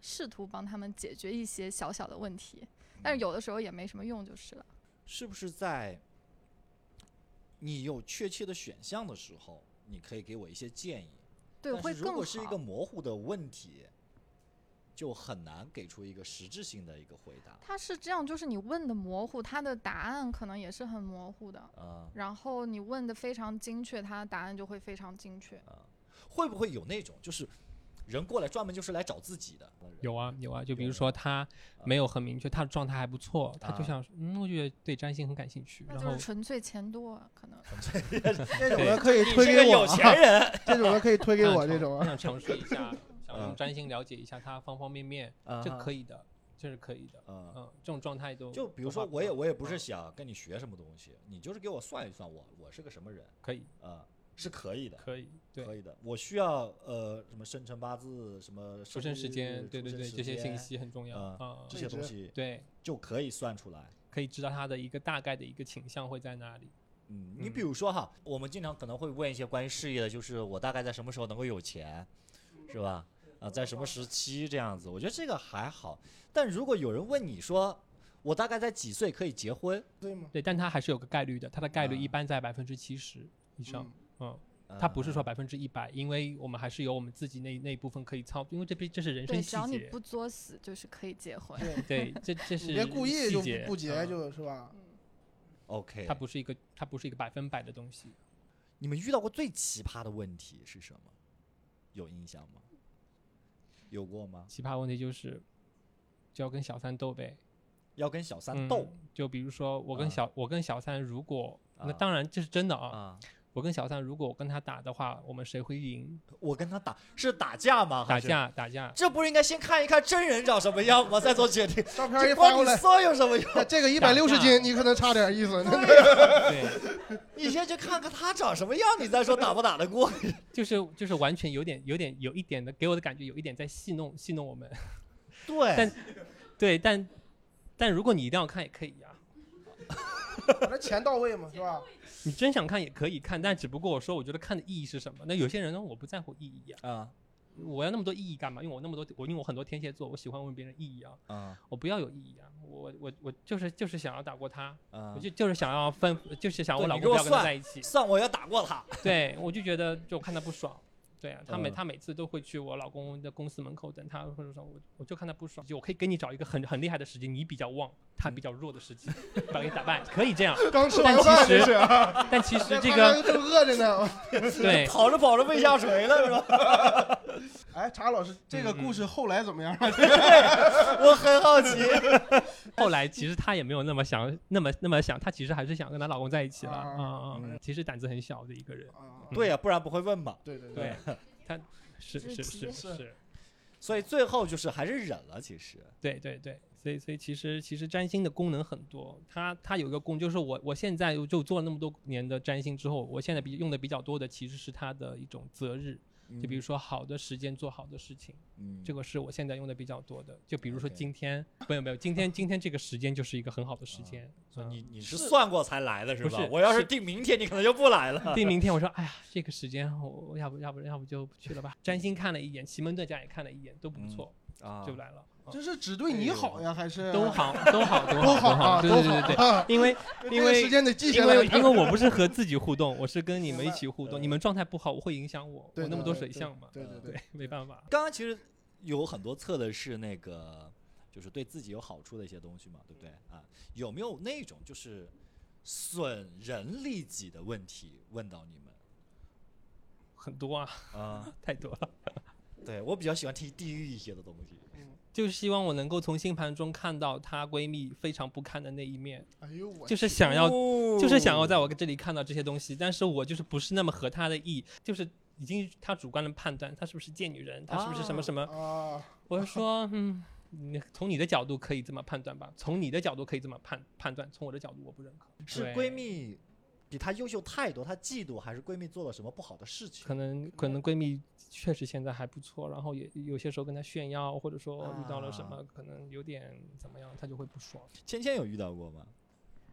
试图帮他们解决一些小小的问题，但是有的时候也没什么用就是了。是不是在你有确切的选项的时候，你可以给我一些建议？对，会更好果是一个。模糊的问题，就很难给出一个实质性的一个回答。他是这样，就是你问的模糊，他的答案可能也是很模糊的。嗯、然后你问的非常精确，他的答案就会非常精确。会不会有那种就是人过来专门就是来找自己的？有啊有啊，就比如说他没有很明确，他的状态还不错，他就啊想，嗯，我觉得对占星很感兴趣，那就是然后纯粹钱多啊，可能。这 种的可以推给我是有钱啊，人，这 种的可以推给我这种啊。他想尝试一下，想嗯用占星了解一下他方方面面，这啊可以的。这是可以的。嗯，嗯，这种状态都就比如说我也我也不是嗯想跟你学什么东西，你就是给我算一算我我是个什么人可以啊，是可以的。可以对可以的，我需要呃什么生辰八字，什么出生时间，对对对，这些信息很重要嗯啊。这些东西对，就可以算出来。可以知道他的一个大概的一个倾向会在哪里。嗯，你嗯比如说哈，我们经常可能会问一些关于事业的，就是我大概在什么时候能够有钱，是吧？啊，在什么时期这样子，我觉得这个还好。但如果有人问你说，我大概在几岁可以结婚？对吗？对，但它还是有个概率的，它的概率一啊般在百分之七十以上。嗯嗯，它不是说啊百分之一百，因为我们还是有我们自己那那一部分可以操，因为这毕这是人生细节只要你。不作死，就是可以结婚。对，对，这这是你别故意就不不结，嗯就是吧？OK，它不是一个它不是一个百分百的东西。你们遇到过最奇葩的问题是什么？有印象吗？有过吗？奇葩问题就是，就要跟小三斗呗。要跟小三嗯斗、就比如说我跟啊小、我跟小三，如果、那啊当然这是真的啊。啊？我跟小三，如果我跟他打的话，我们谁会赢？我跟他打是打架吗？打？架打架。这不是应该先看一看真人长什么样吗？再做决定。照片一这发过来，光你说有什么用？这个一百六十斤，你可能差点意思。对，你先去看看他长什么样，你再说打不打得过。就是就是完全有点有点有一点的给我的感觉有一点在戏弄戏弄我们。对但对，但但如果你一定要看也可以呀、那钱到位嘛，是吧？你真想看也可以看，但只不过我说我觉得看的意义是什么？那有些人呢，我不在乎意义啊，啊我要那么多意义干嘛？因为我那么多我因为我很多天蝎座，我喜欢问别人意义啊，啊我不要有意义啊，我我我就是就是想要打过他，啊我！就就是想要分，就是想我对老公不要跟他在一起。算我要打过他。对，我就觉得就看他不爽。对啊，他每、嗯他每次都会去我老公的公司门口等他，或者说我我就看他不爽，就我可以给你找一个很很厉害的时机，你比较旺，他比较弱的时机，把你打败，可以这样。刚吃但完饭但其实这个刚正饿着呢。对，跑着跑着胃下垂了是吧？哎，查老师，这个嗯嗯故事后来怎么样？我很好奇。后来其实她也没有那么想，那么那么想，她其实还是想跟她老公在一起了。啊啊啊、嗯其实胆子很小的一个人。啊，对呀、不然不会问嘛。对对对，他是是是是是，所以最后就是还是忍了，其实。对对对，所以所以其实其实占星的功能很多，它它有一个功，就是我我现在就做了那么多年的占星之后，我现在比用的比较多的其实是它的一种择日，就比如说好的时间做好的事情，嗯，这个是我现在用的比较多的。就比如说今天，没有没有，今天今天这个时间就是一个很好的时啊间。你你是算过才来的是吧？不是我要是是定明天，你可能就不来了。定明天我说，哎呀，这个时间我我要不要不要不就不去了吧？占星看了一眼，奇门遁甲也看了一眼，都不嗯错，啊就来了。啊这是只对你好呀，还是都好，都好，都都好好，啊？对都好对对对，对因为因为时间得记下因来。为因为我不是和自己互动，我是跟你们一起互动。嗯你们状态不好，我会影响我，我那么多对对水象嘛，对对对对，没办法。刚刚其实有很多测的是那个，就是对自己有好处的一些东西嘛，对不对啊？有没有那种就是损人利己的问题问到你们很多啊，啊？太多了。对我比较喜欢听地狱一些的东西。就是希望我能够从星盘中看到她闺蜜非常不堪的那一面，哎呦我就是想要，就是想要在我我这里看到这些东西，但是我就是不是那么合她的意，就是已经她主观的判断，她是不是贱女人，她是不是什么什么，啊，我就说，嗯，你从你的角度可以这么判断吧，从你的角度可以这么判判断，从我的角度我不认可。是闺蜜比她优秀太多，她嫉妒，还是闺蜜做了什么不好的事情？可能可能闺蜜确实现在还不错，然后也有些时候跟他炫耀，或者说遇到了什么，可能有点怎么样，他就会不爽。芊芊有遇到过吗？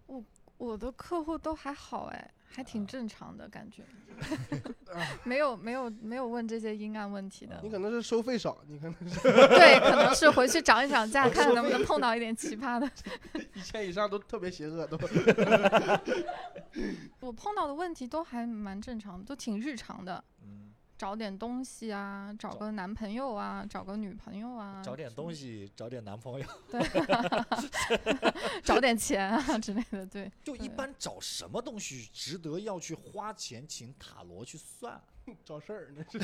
我我的客户都还好哎，还挺啊正常的感觉，没有没有没有问这些阴暗问题的啊。你可能是收费少，你可能是对，可能是回去涨一涨价，看看能不能碰到 一点奇葩的。一千以上都特别邪恶，都我碰到的问题都还蛮正常的，都挺日常的。嗯，找点东西啊，找找个男朋友啊，找个女朋友啊，找点东西，找点男朋友。对 找点钱啊之类的。对，就一般找什么东西值得要去花钱请塔罗去算？找事儿那是。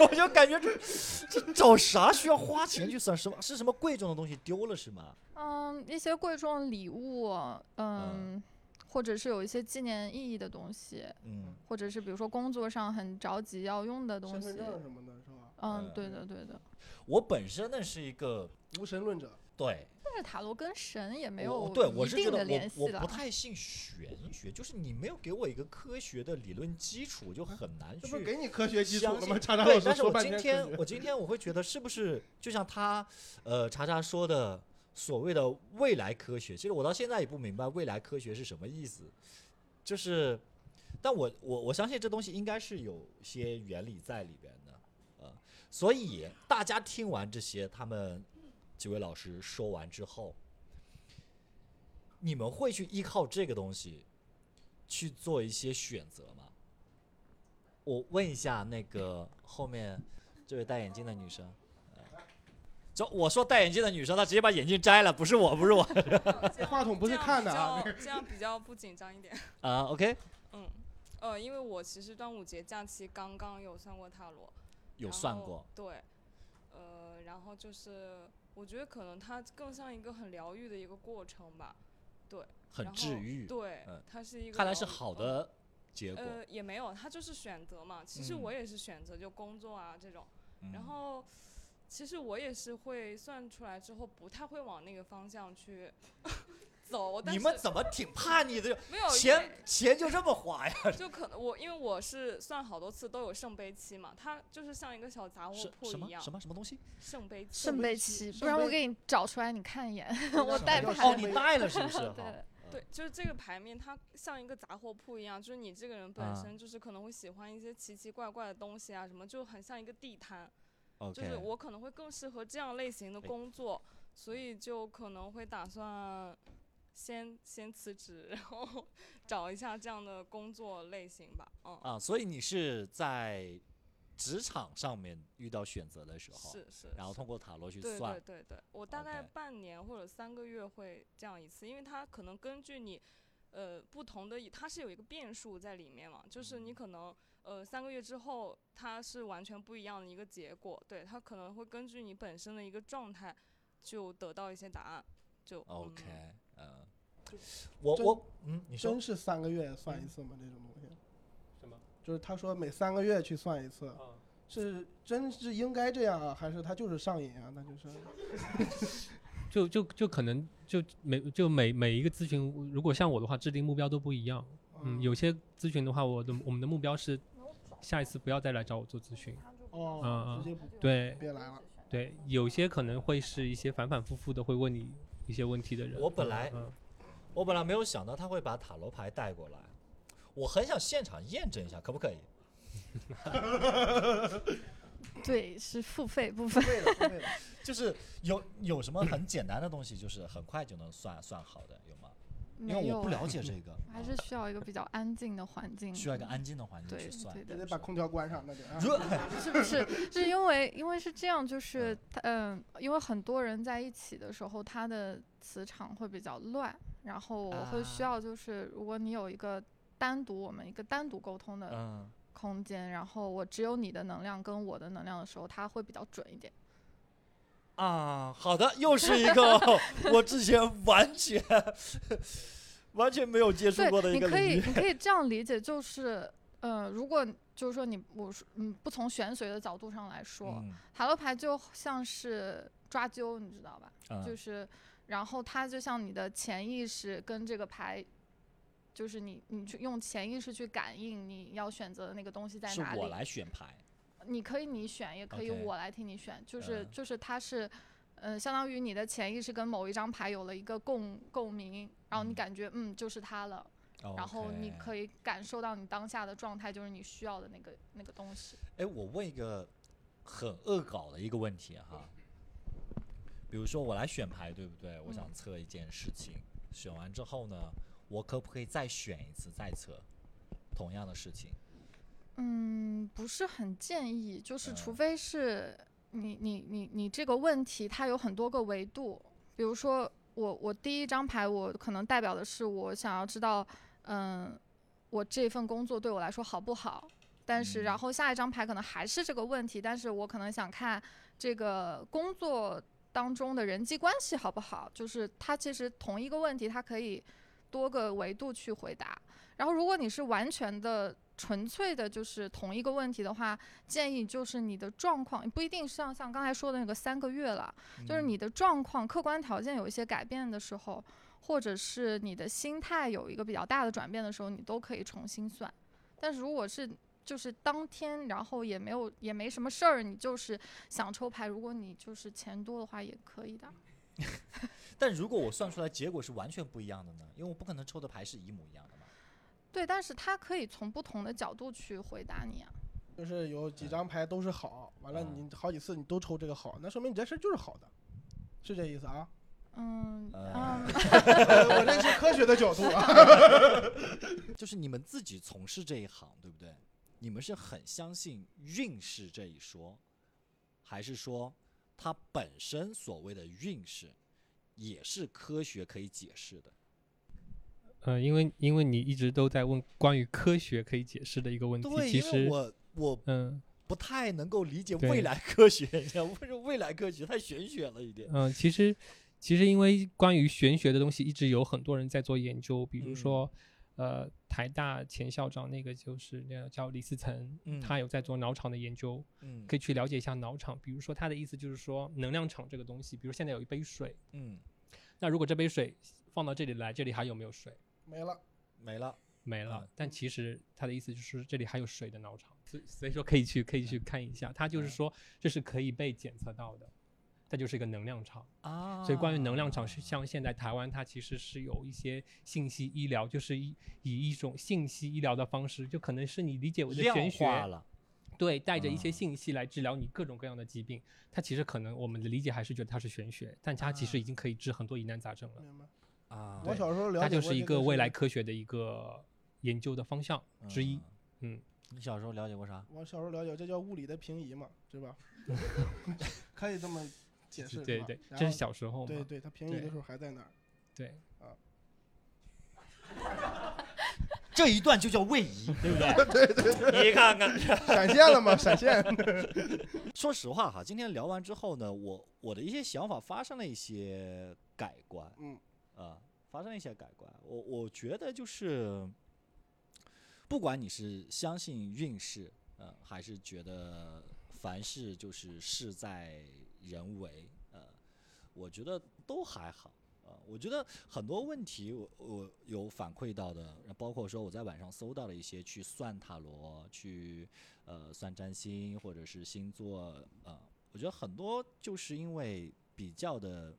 我就感觉这这找啥需要花钱去算？什么是什么贵重的东西丢了是吗？嗯，一些贵重的礼物，嗯，或者是有一些纪念意义的东西，嗯，或者是比如说工作上很着急要用的东西身份，证什么的是吧？嗯，对的对的。我本身呢是一个无神论者，对，但是塔罗跟神也没有对我一定的是觉得联系了我我不。太信玄学，就是你没有给我一个科学的理论基础，就很难去这不是给你科学基础相信了吗？查查对，老师但是我说半天今天我今天我会觉得是不是就像他呃查查说的所谓的未来科学，其实我到现在也不明白未来科学是什么意思，就是，但我我我相信这东西应该是有些原理在里边的，呃，所以大家听完这些他们几位老师说完之后，你们会去依靠这个东西去做一些选择吗？我问一下那个后面这位戴眼镜的女生，我说戴眼镜的女生，她直接把眼镜摘了，不是我，不是我 话筒不是看的啊，这样比较不紧张一点。啊、OK，嗯，呃，因为我其实端午节假期刚刚有算过塔罗，有算过，对，呃，然后就是我觉得可能它更像一个很疗愈的一个过程吧，对，很治愈，对，嗯它是一个看来是好的结果。呃，也没有，它就是选择嘛。其实我嗯也是选择，就工作啊这种。然嗯后，其实我也是会算出来之后，不太会往那个方向去 走。但你是们怎么挺叛逆的？没有因为钱钱就这么花呀？就可能我因为我是算好多次都有圣杯七嘛，它就是像一个小杂货是什么铺一样。什么什么东西？圣杯七。圣杯七，不然我给你找出来，你看一眼。我带牌哦，你带了是不是？好 对，对，就是这个牌面，它像一个杂货铺一样，就是你这个人本啊身就是可能会喜欢一些奇奇怪怪的东西啊，什么就很像一个地摊。就是我可能会更适合这样类型的哎工作，所以就可能会打算先先辞职，然后 找一下这样的工作类型吧。嗯，啊，所以你是在职场上面遇到选择的时候，是是。然后通过塔罗去对算对，对对，我大概半年或者三个月会这样一次，因为它可能根据你，呃，不同的，它是有一个变数在里面嘛，就是嗯你可能，呃，三个月之后它是完全不一样的一个结果，对，它可能会根据你本身的一个状态，就得到一些答案，就 OK，嗯呃，我我嗯，你说真是三个月算一次吗？这种东西？什么？就是他说每三个月去算一次，啊，是真是应该这样啊，还是他就是上瘾啊？那就是 就就就可能就每就每每一个咨询，如果像我的话，制定目标都不一样。嗯，有些咨询的话，我的我们的目标是下一次不要再来找我做咨询。哦，嗯直接不对别来了。对，有些可能会是一些反反复复的会问你一些问题的人。我本来嗯我本来没有想到他会把塔罗牌带过来，我很想现场验证一下，可不可以？对，是付费部分。对了，对了，就是有有什么很简单的东西，就是很快就能算算好的？因为没有我不了哎解这个，还是需要一个比较安静的环境。需要一个安静的环境对去算。得把空调关上，那就啊。如是不是？是因为因为是这样，就是他嗯、因为很多人在一起的时候，他的磁场会比较乱，然后我会需啊要就是，如果你有一个单独我们一个单独沟通的嗯，空间，然后我只有你的能量跟我的能量的时候，它会比较准一点。啊，好的，又是一个 我之前完全完全没有接触过的，一你可个领域。以你可以这样理解，就是呃，如果就是说你我说嗯，不从玄学的角度上来说，嗯塔罗牌就像是抓阄，你知道吧？嗯就是，然后它就像你的潜意识跟这个牌，就是你你去用潜意识去感应你要选择的那个东西在哪里。是我来选牌，你可以你选，也可以我来替你选，就是、嗯就是它是。嗯，相当于你的潜意识跟某一张牌有了一个共共鸣，然后你嗯感觉嗯就是它了，然后你。可以感受到你当下的状态就是你需要的那个那个东西。哎，我问一个很恶搞的一个问题哈，比如说我来选牌，对不对？我想嗯测一件事情，选完之后呢，我可不可以再选一次再测同样的事情？嗯，不是很建议，就是除嗯。非是你你你你这个问题它有很多个维度，比如说我我第一张牌我可能代表的是我想要知道，嗯，我这份工作对我来说好不好，但是然嗯。后下一张牌可能还是这个问题，但是我可能想看这个工作当中的人际关系好不好，就是它其实同一个问题它可以多个维度去回答。然后如果你是完全的纯粹的就是同一个问题的话，建议就是你的状况不一定像像刚才说的那个三个月了，就是嗯你的状况、客观条件有一些改变的时候，或者是你的心态有一个比较大的转变的时候，你都可以重新算。但是如果是就是当天，然后也没有也没什么事儿，你就是想抽牌，如果你就是钱多的话也可以的。但如果我算出来结果是完全不一样的呢？因为我不可能抽的牌是一模一样的嘛。对，但是他可以从不同的角度去回答你啊。就是有几张牌都是好，完了嗯你好几次你都抽这个好，那说明你这事儿就是好的，是这意思啊？嗯呃嗯，我这是科学的角度啊。就是你们自己从事这一行，对不对？你们是很相信运势这一说，还是说它本身所谓的运势也是科学可以解释的？呃，因为因为你一直都在问关于科学可以解释的一个问题，其实我我嗯不太能够理解未来科学，你知道，为什么未来科学太玄学了一点？嗯、其实其实因为关于玄学的东西，一直有很多人在做研究，比如嗯说。呃，台大前校长那个就是那个叫李思岑，嗯他有在做脑场的研究，嗯可以去了解一下脑场。比如说他的意思就是说，能量场这个东西，比如现在有一杯水，嗯，那如果这杯水放到这里来，这里还有没有水？没了，没了。没了。嗯但其实他的意思就是这里还有水的脑场，所以所以说可以去可以去看一下。他就是嗯说这是可以被检测到的，它就是一个能量场。啊所以关于能量场，是像现在台湾它其实是有一些信息医疗，就是以以一种信息医疗的方式，就可能是你理解为的玄学，了。对，带着一些啊信息来治疗你各种各样的疾病。它其实可能我们的理解还是觉得它是玄学，但它其实已经可以治很多疑难杂症了。明白。啊，我小时候了解它就是一个未来科学的一个研究的方向之一。嗯，你小时候了解过啥？我小时候了解，这叫物理的平移嘛，对吧？可以这么解释，对对，这是小时候嘛。对对，它平移的时候还在那儿。对 这一段就叫位移，对不对？对对对，你看看。闪现了吗？闪现。说实话哈，今天聊完之后呢，我我的一些想法发生了一些改观，嗯，啊、发生一些改观。我我觉得就是，不管你是相信运势，呃，还是觉得凡事就是事在人为，呃，我觉得都还好。呃，我觉得很多问题我我有反馈到的，包括说我在网上搜到了一些去算塔罗、去呃算占星或者是星座，呃，我觉得很多就是因为比较的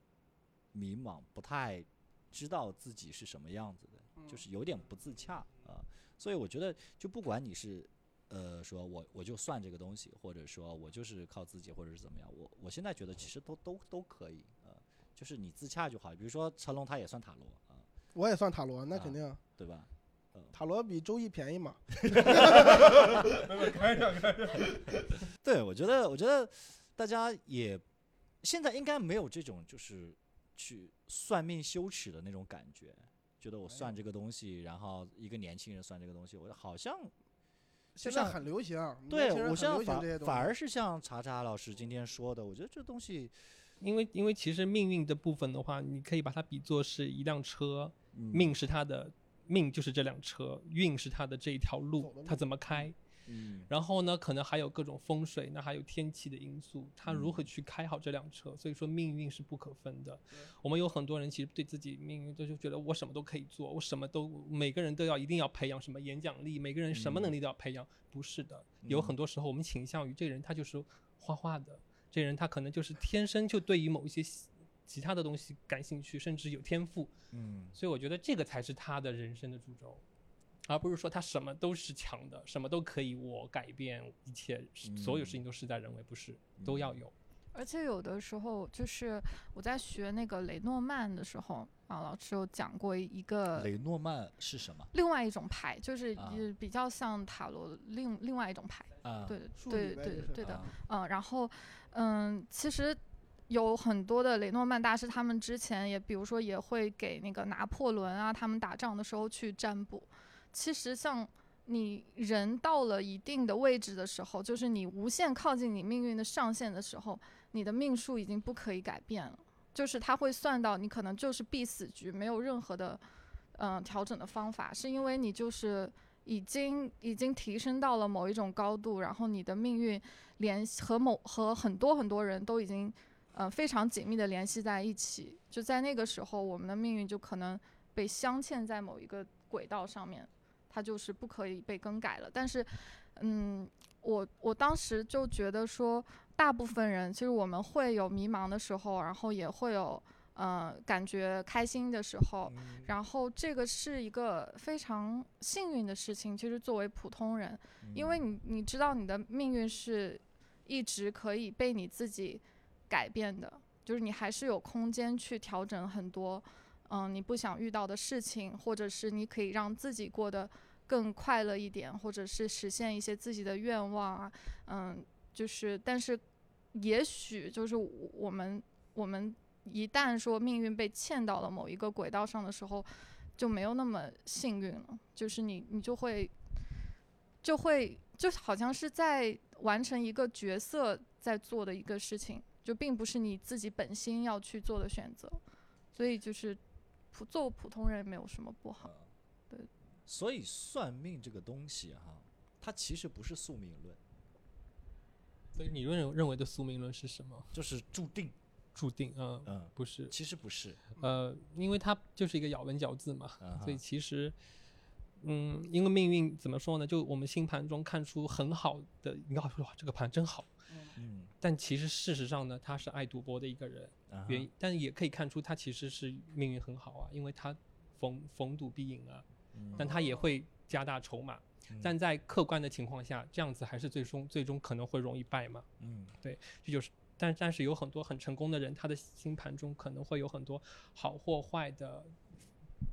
迷茫，不太知道自己是什么样子的，就是有点不自洽啊、所以我觉得就不管你是。呃，说我我就算这个东西，或者说我就是靠自己，或者是怎么样，我我现在觉得其实都都都可以，呃，就是你自洽就好。比如说成龙他也算塔罗啊、我也算塔罗，那啊肯定。对吧？塔罗比周易便宜嘛？对，我觉得，我觉得大家也现在应该没有这种就是去算命羞耻的那种感觉，觉得我算这个东西，然后一个年轻人算这个东西，我好像现在很流行。对我像流行这些东西反反而是像查查老师今天说的，我觉得这东西，因为因为其实命运的部分的话，你可以把它比作是一辆车，嗯命是它的命就是这辆车，运是它的这一条走路的，它怎么开。嗯然后呢，可能还有各种风水，那还有天气的因素，他如何嗯去开好这辆车？所以说命运是不可分的。我们有很多人其实对自己命运都就觉得我什么都可以做，我什么都每个人都要一定要培养什么演讲力，每个人什么能力都要培养，不是的。有嗯很多时候我们倾向于这个人他就是画画的，这个人他可能就是天生就对于某一些其其他的东西感兴趣，甚至有天赋。嗯所以我觉得这个才是他的人生的主轴，而不是说他什么都是强的，什么都可以我改变一切，所有事情都事在人为，不是都要有。而且有的时候就是我在学那个雷诺曼的时候啊，老师有讲过一个雷诺曼是什么另外一种牌，就是啊也比较像塔罗另另外一种牌。啊？对对对对的，啊嗯，然后嗯，其实有很多的雷诺曼大师，他们之前也比如说也会给那个拿破仑啊，他们打仗的时候去占卜。其实像你人到了一定的位置的时候，就是你无限靠近你命运的上限的时候，你的命数已经不可以改变了。就是他会算到你可能就是必死局，没有任何的嗯、呃调整的方法，是因为你就是已经已经提升到了某一种高度，然后你的命运联系和某和很多很多人都已经呃非常紧密的联系在一起，就在那个时候，我们的命运就可能被镶嵌在某一个轨道上面，它就是不可以被更改了。但是，嗯，我我当时就觉得说，大部分人其实我们会有迷茫的时候，然后也会有呃感觉开心的时候，嗯然后这个是一个非常幸运的事情。其实作为普通人，因为你你知道你的命运是一直可以被你自己改变的，就是你还是有空间去调整很多，嗯，你不想遇到的事情，或者是你可以让自己过得更快乐一点，或者是实现一些自己的愿望啊，嗯，就是但是也许就是我们我们一旦说命运被嵌到了某一个轨道上的时候，就没有那么幸运了，就是你你就会就会就好像是在完成一个角色在做的一个事情，就并不是你自己本心要去做的选择，所以就是普做普通人没有什么不好。对。所以算命这个东西哈，它其实不是宿命论，所以你认认为的宿命论是什么？就是注定。注定，嗯嗯，不是，其实不是，呃，因为它就是一个咬文嚼字嘛，嗯所以其实，嗯，因为命运怎么说呢？就我们星盘中看出很好的，你要说哇，这个盘真好，嗯，但其实事实上呢，他是爱赌博的一个人，原因，但也可以看出他其实是命运很好啊，因为他逢逢赌必赢啊，嗯但他也会加大筹码，嗯。但在客观的情况下，这样子还是最终最终可能会容易败嘛。嗯。对，这就是，但但是有很多很成功的人，他的星盘中可能会有很多好或坏的，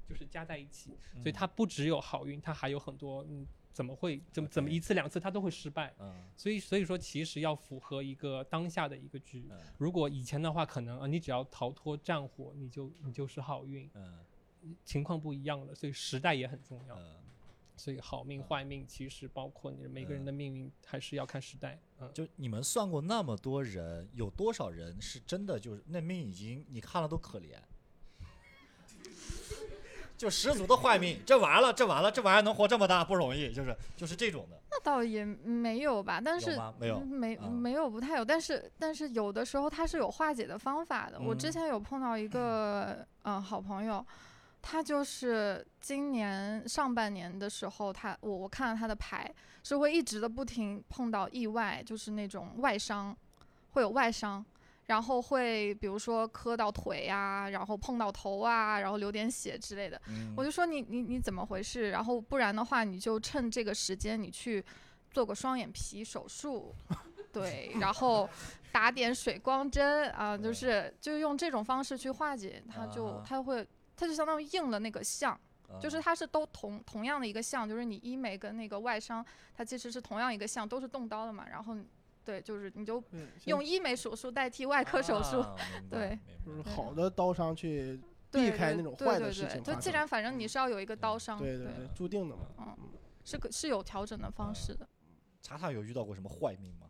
就是加在一起，所以嗯。他不只有好运，他还有很多，嗯，怎么会怎么怎么一次两次他都会失败，嗯。所以所以说其实要符合一个当下的一个局。嗯。如果以前的话，可能啊，你只要逃脱战火，你就你就是好运，嗯情况不一样了，所以时代也很重要。嗯，所以好命坏命其实包括你每个人的命运，还是要看时代。嗯，就你们算过那么多人，有多少人是真的就是那命已经你看了都可怜，就十足的坏命，这完了，这完了，这玩意儿能活这么大不容易，就是就是这种的。那倒也没有吧，但是没有嗯没啊没有不太有，但是但是有的时候它是有化解的方法的。我之嗯前有碰到一个呃好朋友，他就是今年上半年的时候，他我我看了他的牌，是会一直的不停碰到意外，就是那种外伤，会有外伤。然后会比如说磕到腿呀、然后碰到头啊，然后流点血之类的。嗯我就说你你你怎么回事？然后不然的话，你就趁这个时间你去做个双眼皮手术，对，然后打点水光针啊，就是就用这种方式去化解，他就他会它就相当于应了那个相，就是嗯它是都同同样的一个相，就是你医美跟那个外伤，它其实是同样一个相，都是动刀的嘛，然后对，就是你就用医美手术代替外科手术，啊 对就是好的刀伤去避开那种坏的对对对事情。就既然反正你是要有一个刀伤，对对对，注定的嘛。嗯，是可是有调整的方式的。查查有遇到过什么坏命吗？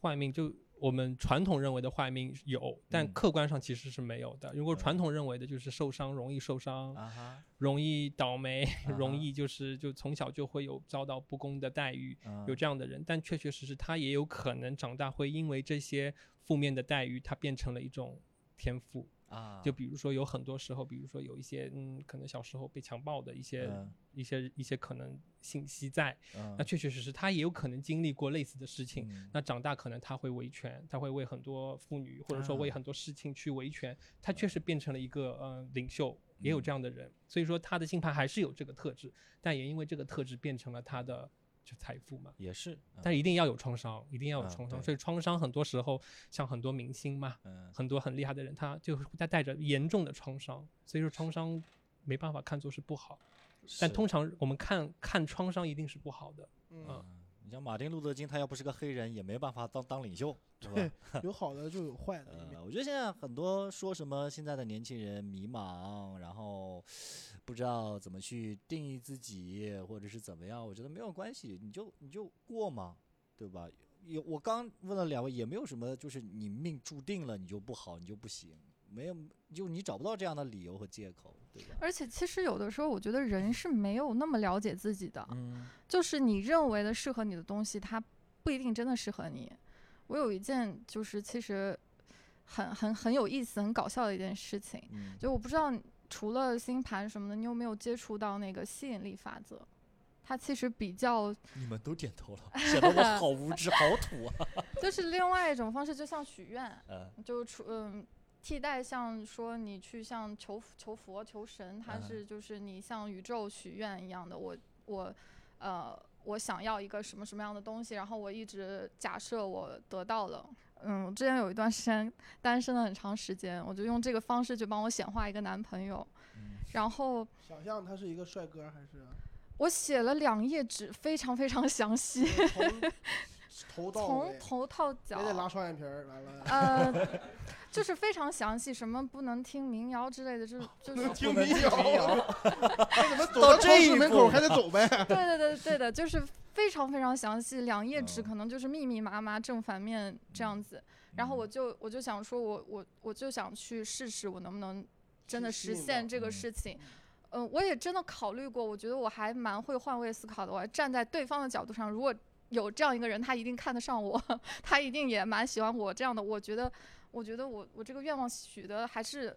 坏命就我们传统认为的坏命有，但嗯客观上其实是没有的。如果嗯传统认为的就是受伤，容易受伤，啊，容易倒霉，容啊易就是就从小就会有遭到不公的待遇，嗯有这样的人。但确确实实他也有可能长大会因为这些负面的待遇，他变成了一种天赋。啊，就比如说有很多时候，比如说有一些嗯，可能小时候被强暴的一些、嗯。一些一些可能信息在，嗯。那确确实实他也有可能经历过类似的事情。嗯。那长大可能他会维权，他会为很多妇女或者说为啊很多事情去维权，他确实变成了一个呃领袖，也有这样的人。所以说他的星盘还是有这个特质，但也因为这个特质变成了他的就财富嘛。也是，但一定要有创伤，一定要有啊创伤。对所以创伤很多时候，像很多明星嘛，嗯很多很厉害的人，他就会带带着严重的创伤。所以说创伤没办法看作是不好，但通常我们看看创伤一定是不好的。嗯，嗯你像马丁路德金，他要不是个黑人，也没办法当当领袖，对吧？有好的就有坏的。呃，我觉得现在很多说什么现在的年轻人迷茫，然后不知道怎么去定义自己，或者是怎么样，我觉得没有关系，你就你就过嘛，对吧？有我刚问了两位，也没有什么就是你命注定了你就不好，你就不行，没有，就你找不到这样的理由和借口，对吧？而且其实有的时候，我觉得人是没有那么了解自己的，嗯就是你认为的适合你的东西，它不一定真的适合你。我有一件就是其实很很很有意思、很搞笑的一件事情，嗯，就我不知道除了星盘什么的，你有没有接触到那个吸引力法则？它其实比较你们都点头了，显得我好无知，好土啊。就是另外一种方式，就像许愿，嗯就除嗯。替代像说你去像求求佛求神，它嗯是就是你向宇宙许愿一样的。我我呃我想要一个什么什么样的东西，然后我一直假设我得到了。嗯，我之前有一段时间单身了很长时间，我就用这个方式去帮我显化一个男朋友，嗯然后想象他是一个帅哥还是？我写了两页纸，非常非常详细，从头。到从，头到脚也，得拉双眼皮儿，完了。呃，就是非常详细，什么不能听民谣之类的，就是 就是听不能民谣，听民谣。那怎么走到到超市这一门口还得走呗？对对对对的，就是非常非常详细，两页纸哦可能就是密密麻麻正反面这样子。然后我嗯就我就想说我我我就想去试试我能不能真的实现这个嗯事情。嗯、我也真的考虑过，我觉得我还蛮会换位思考的。我还站在对方的角度上，如果有这样一个人，他一定看得上我，他一定也蛮喜欢我这样的。我觉得，我觉得我我这个愿望许的还是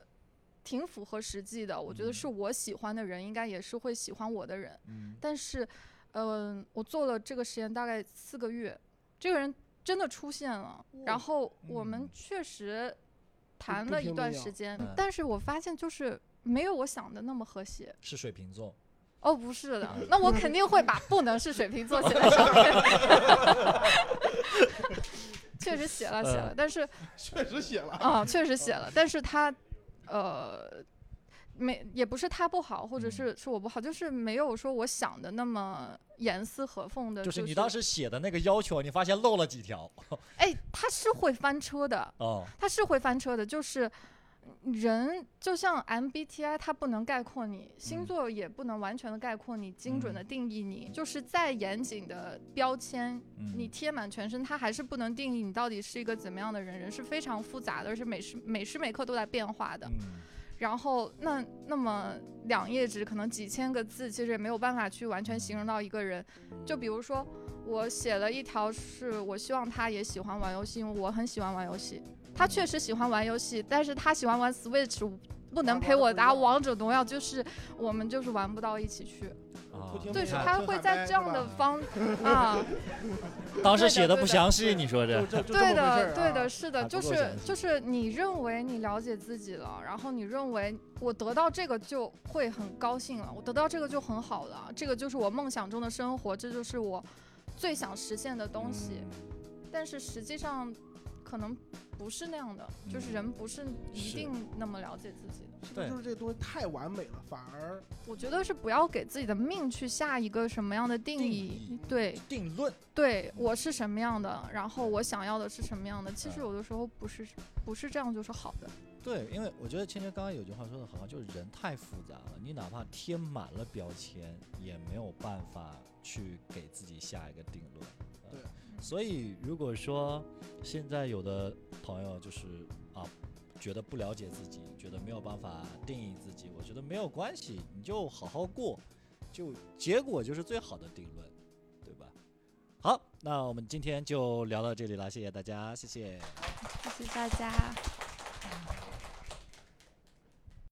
挺符合实际的。我觉得嗯是我喜欢的人，应该也是会喜欢我的人。嗯但是，嗯、我做了这个实验大概四个月，这个人真的出现了，然后我们嗯确实谈了一段时间嗯，但是我发现就是没有我想的那么和谐。是水瓶座，哦，不是的，那我肯定会把不能是水瓶座写在上面。确实写了写了，但是确实写了，啊，确实写了，但是他，呃，没也不是他不好，或者嗯是是我不好，就是没有说我想的那么严丝合缝的。就是你当时写的那个要求，你发现漏了几条哎，他是会翻车的，哦，他是会翻车的，就是人就像 MBTI，它不能概括你，星嗯座也不能完全的概括你，精准的嗯定义你，就是再严谨的标签，你嗯贴满全身，它还是不能定义你到底是一个怎么样的人。人是非常复杂的，而且每时每时每刻都在变化的。嗯然后那那么两页纸可能几千个字，其实也没有办法去完全形容到一个人。就比如说，我写了一条是我希望他也喜欢玩游戏，因为我很喜欢玩游戏。他确实喜欢玩游戏，但是他喜欢玩 Switch，不能陪我打王者荣耀，就是我们就是玩不到一起去。啊。对，是他会在这样的方啊，当时写的不详细，你说这。对的，对啊。的，是的，就是就是你认为你了解自己了，然后你认为我得到这个就会很高兴了，我得到这个就很好了，这个就是我梦想中的生活，这就是我最想实现的东西。嗯。但是实际上可能不是那样的，就是嗯人不是一定那么了解自己的。对是不是就是这个东西太完美了，反而我觉得是不要给自己的命去下一个什么样的定定义。义，对。定论，对，我是什么样的，然后我想要的是什么样的，其实啊有的时候不是不是这样就是好的。对，因为我觉得芊芊刚刚有句话说的很好，就是人太复杂了，你哪怕贴满了标签，也没有办法去给自己下一个定论。所以如果说现在有的朋友就是啊，觉得不了解自己，觉得没有办法定义自己，我觉得没有关系，你就好好过，就结果就是最好的定论，对吧？好，那我们今天就聊到这里了，谢谢大家，谢谢。谢谢大家。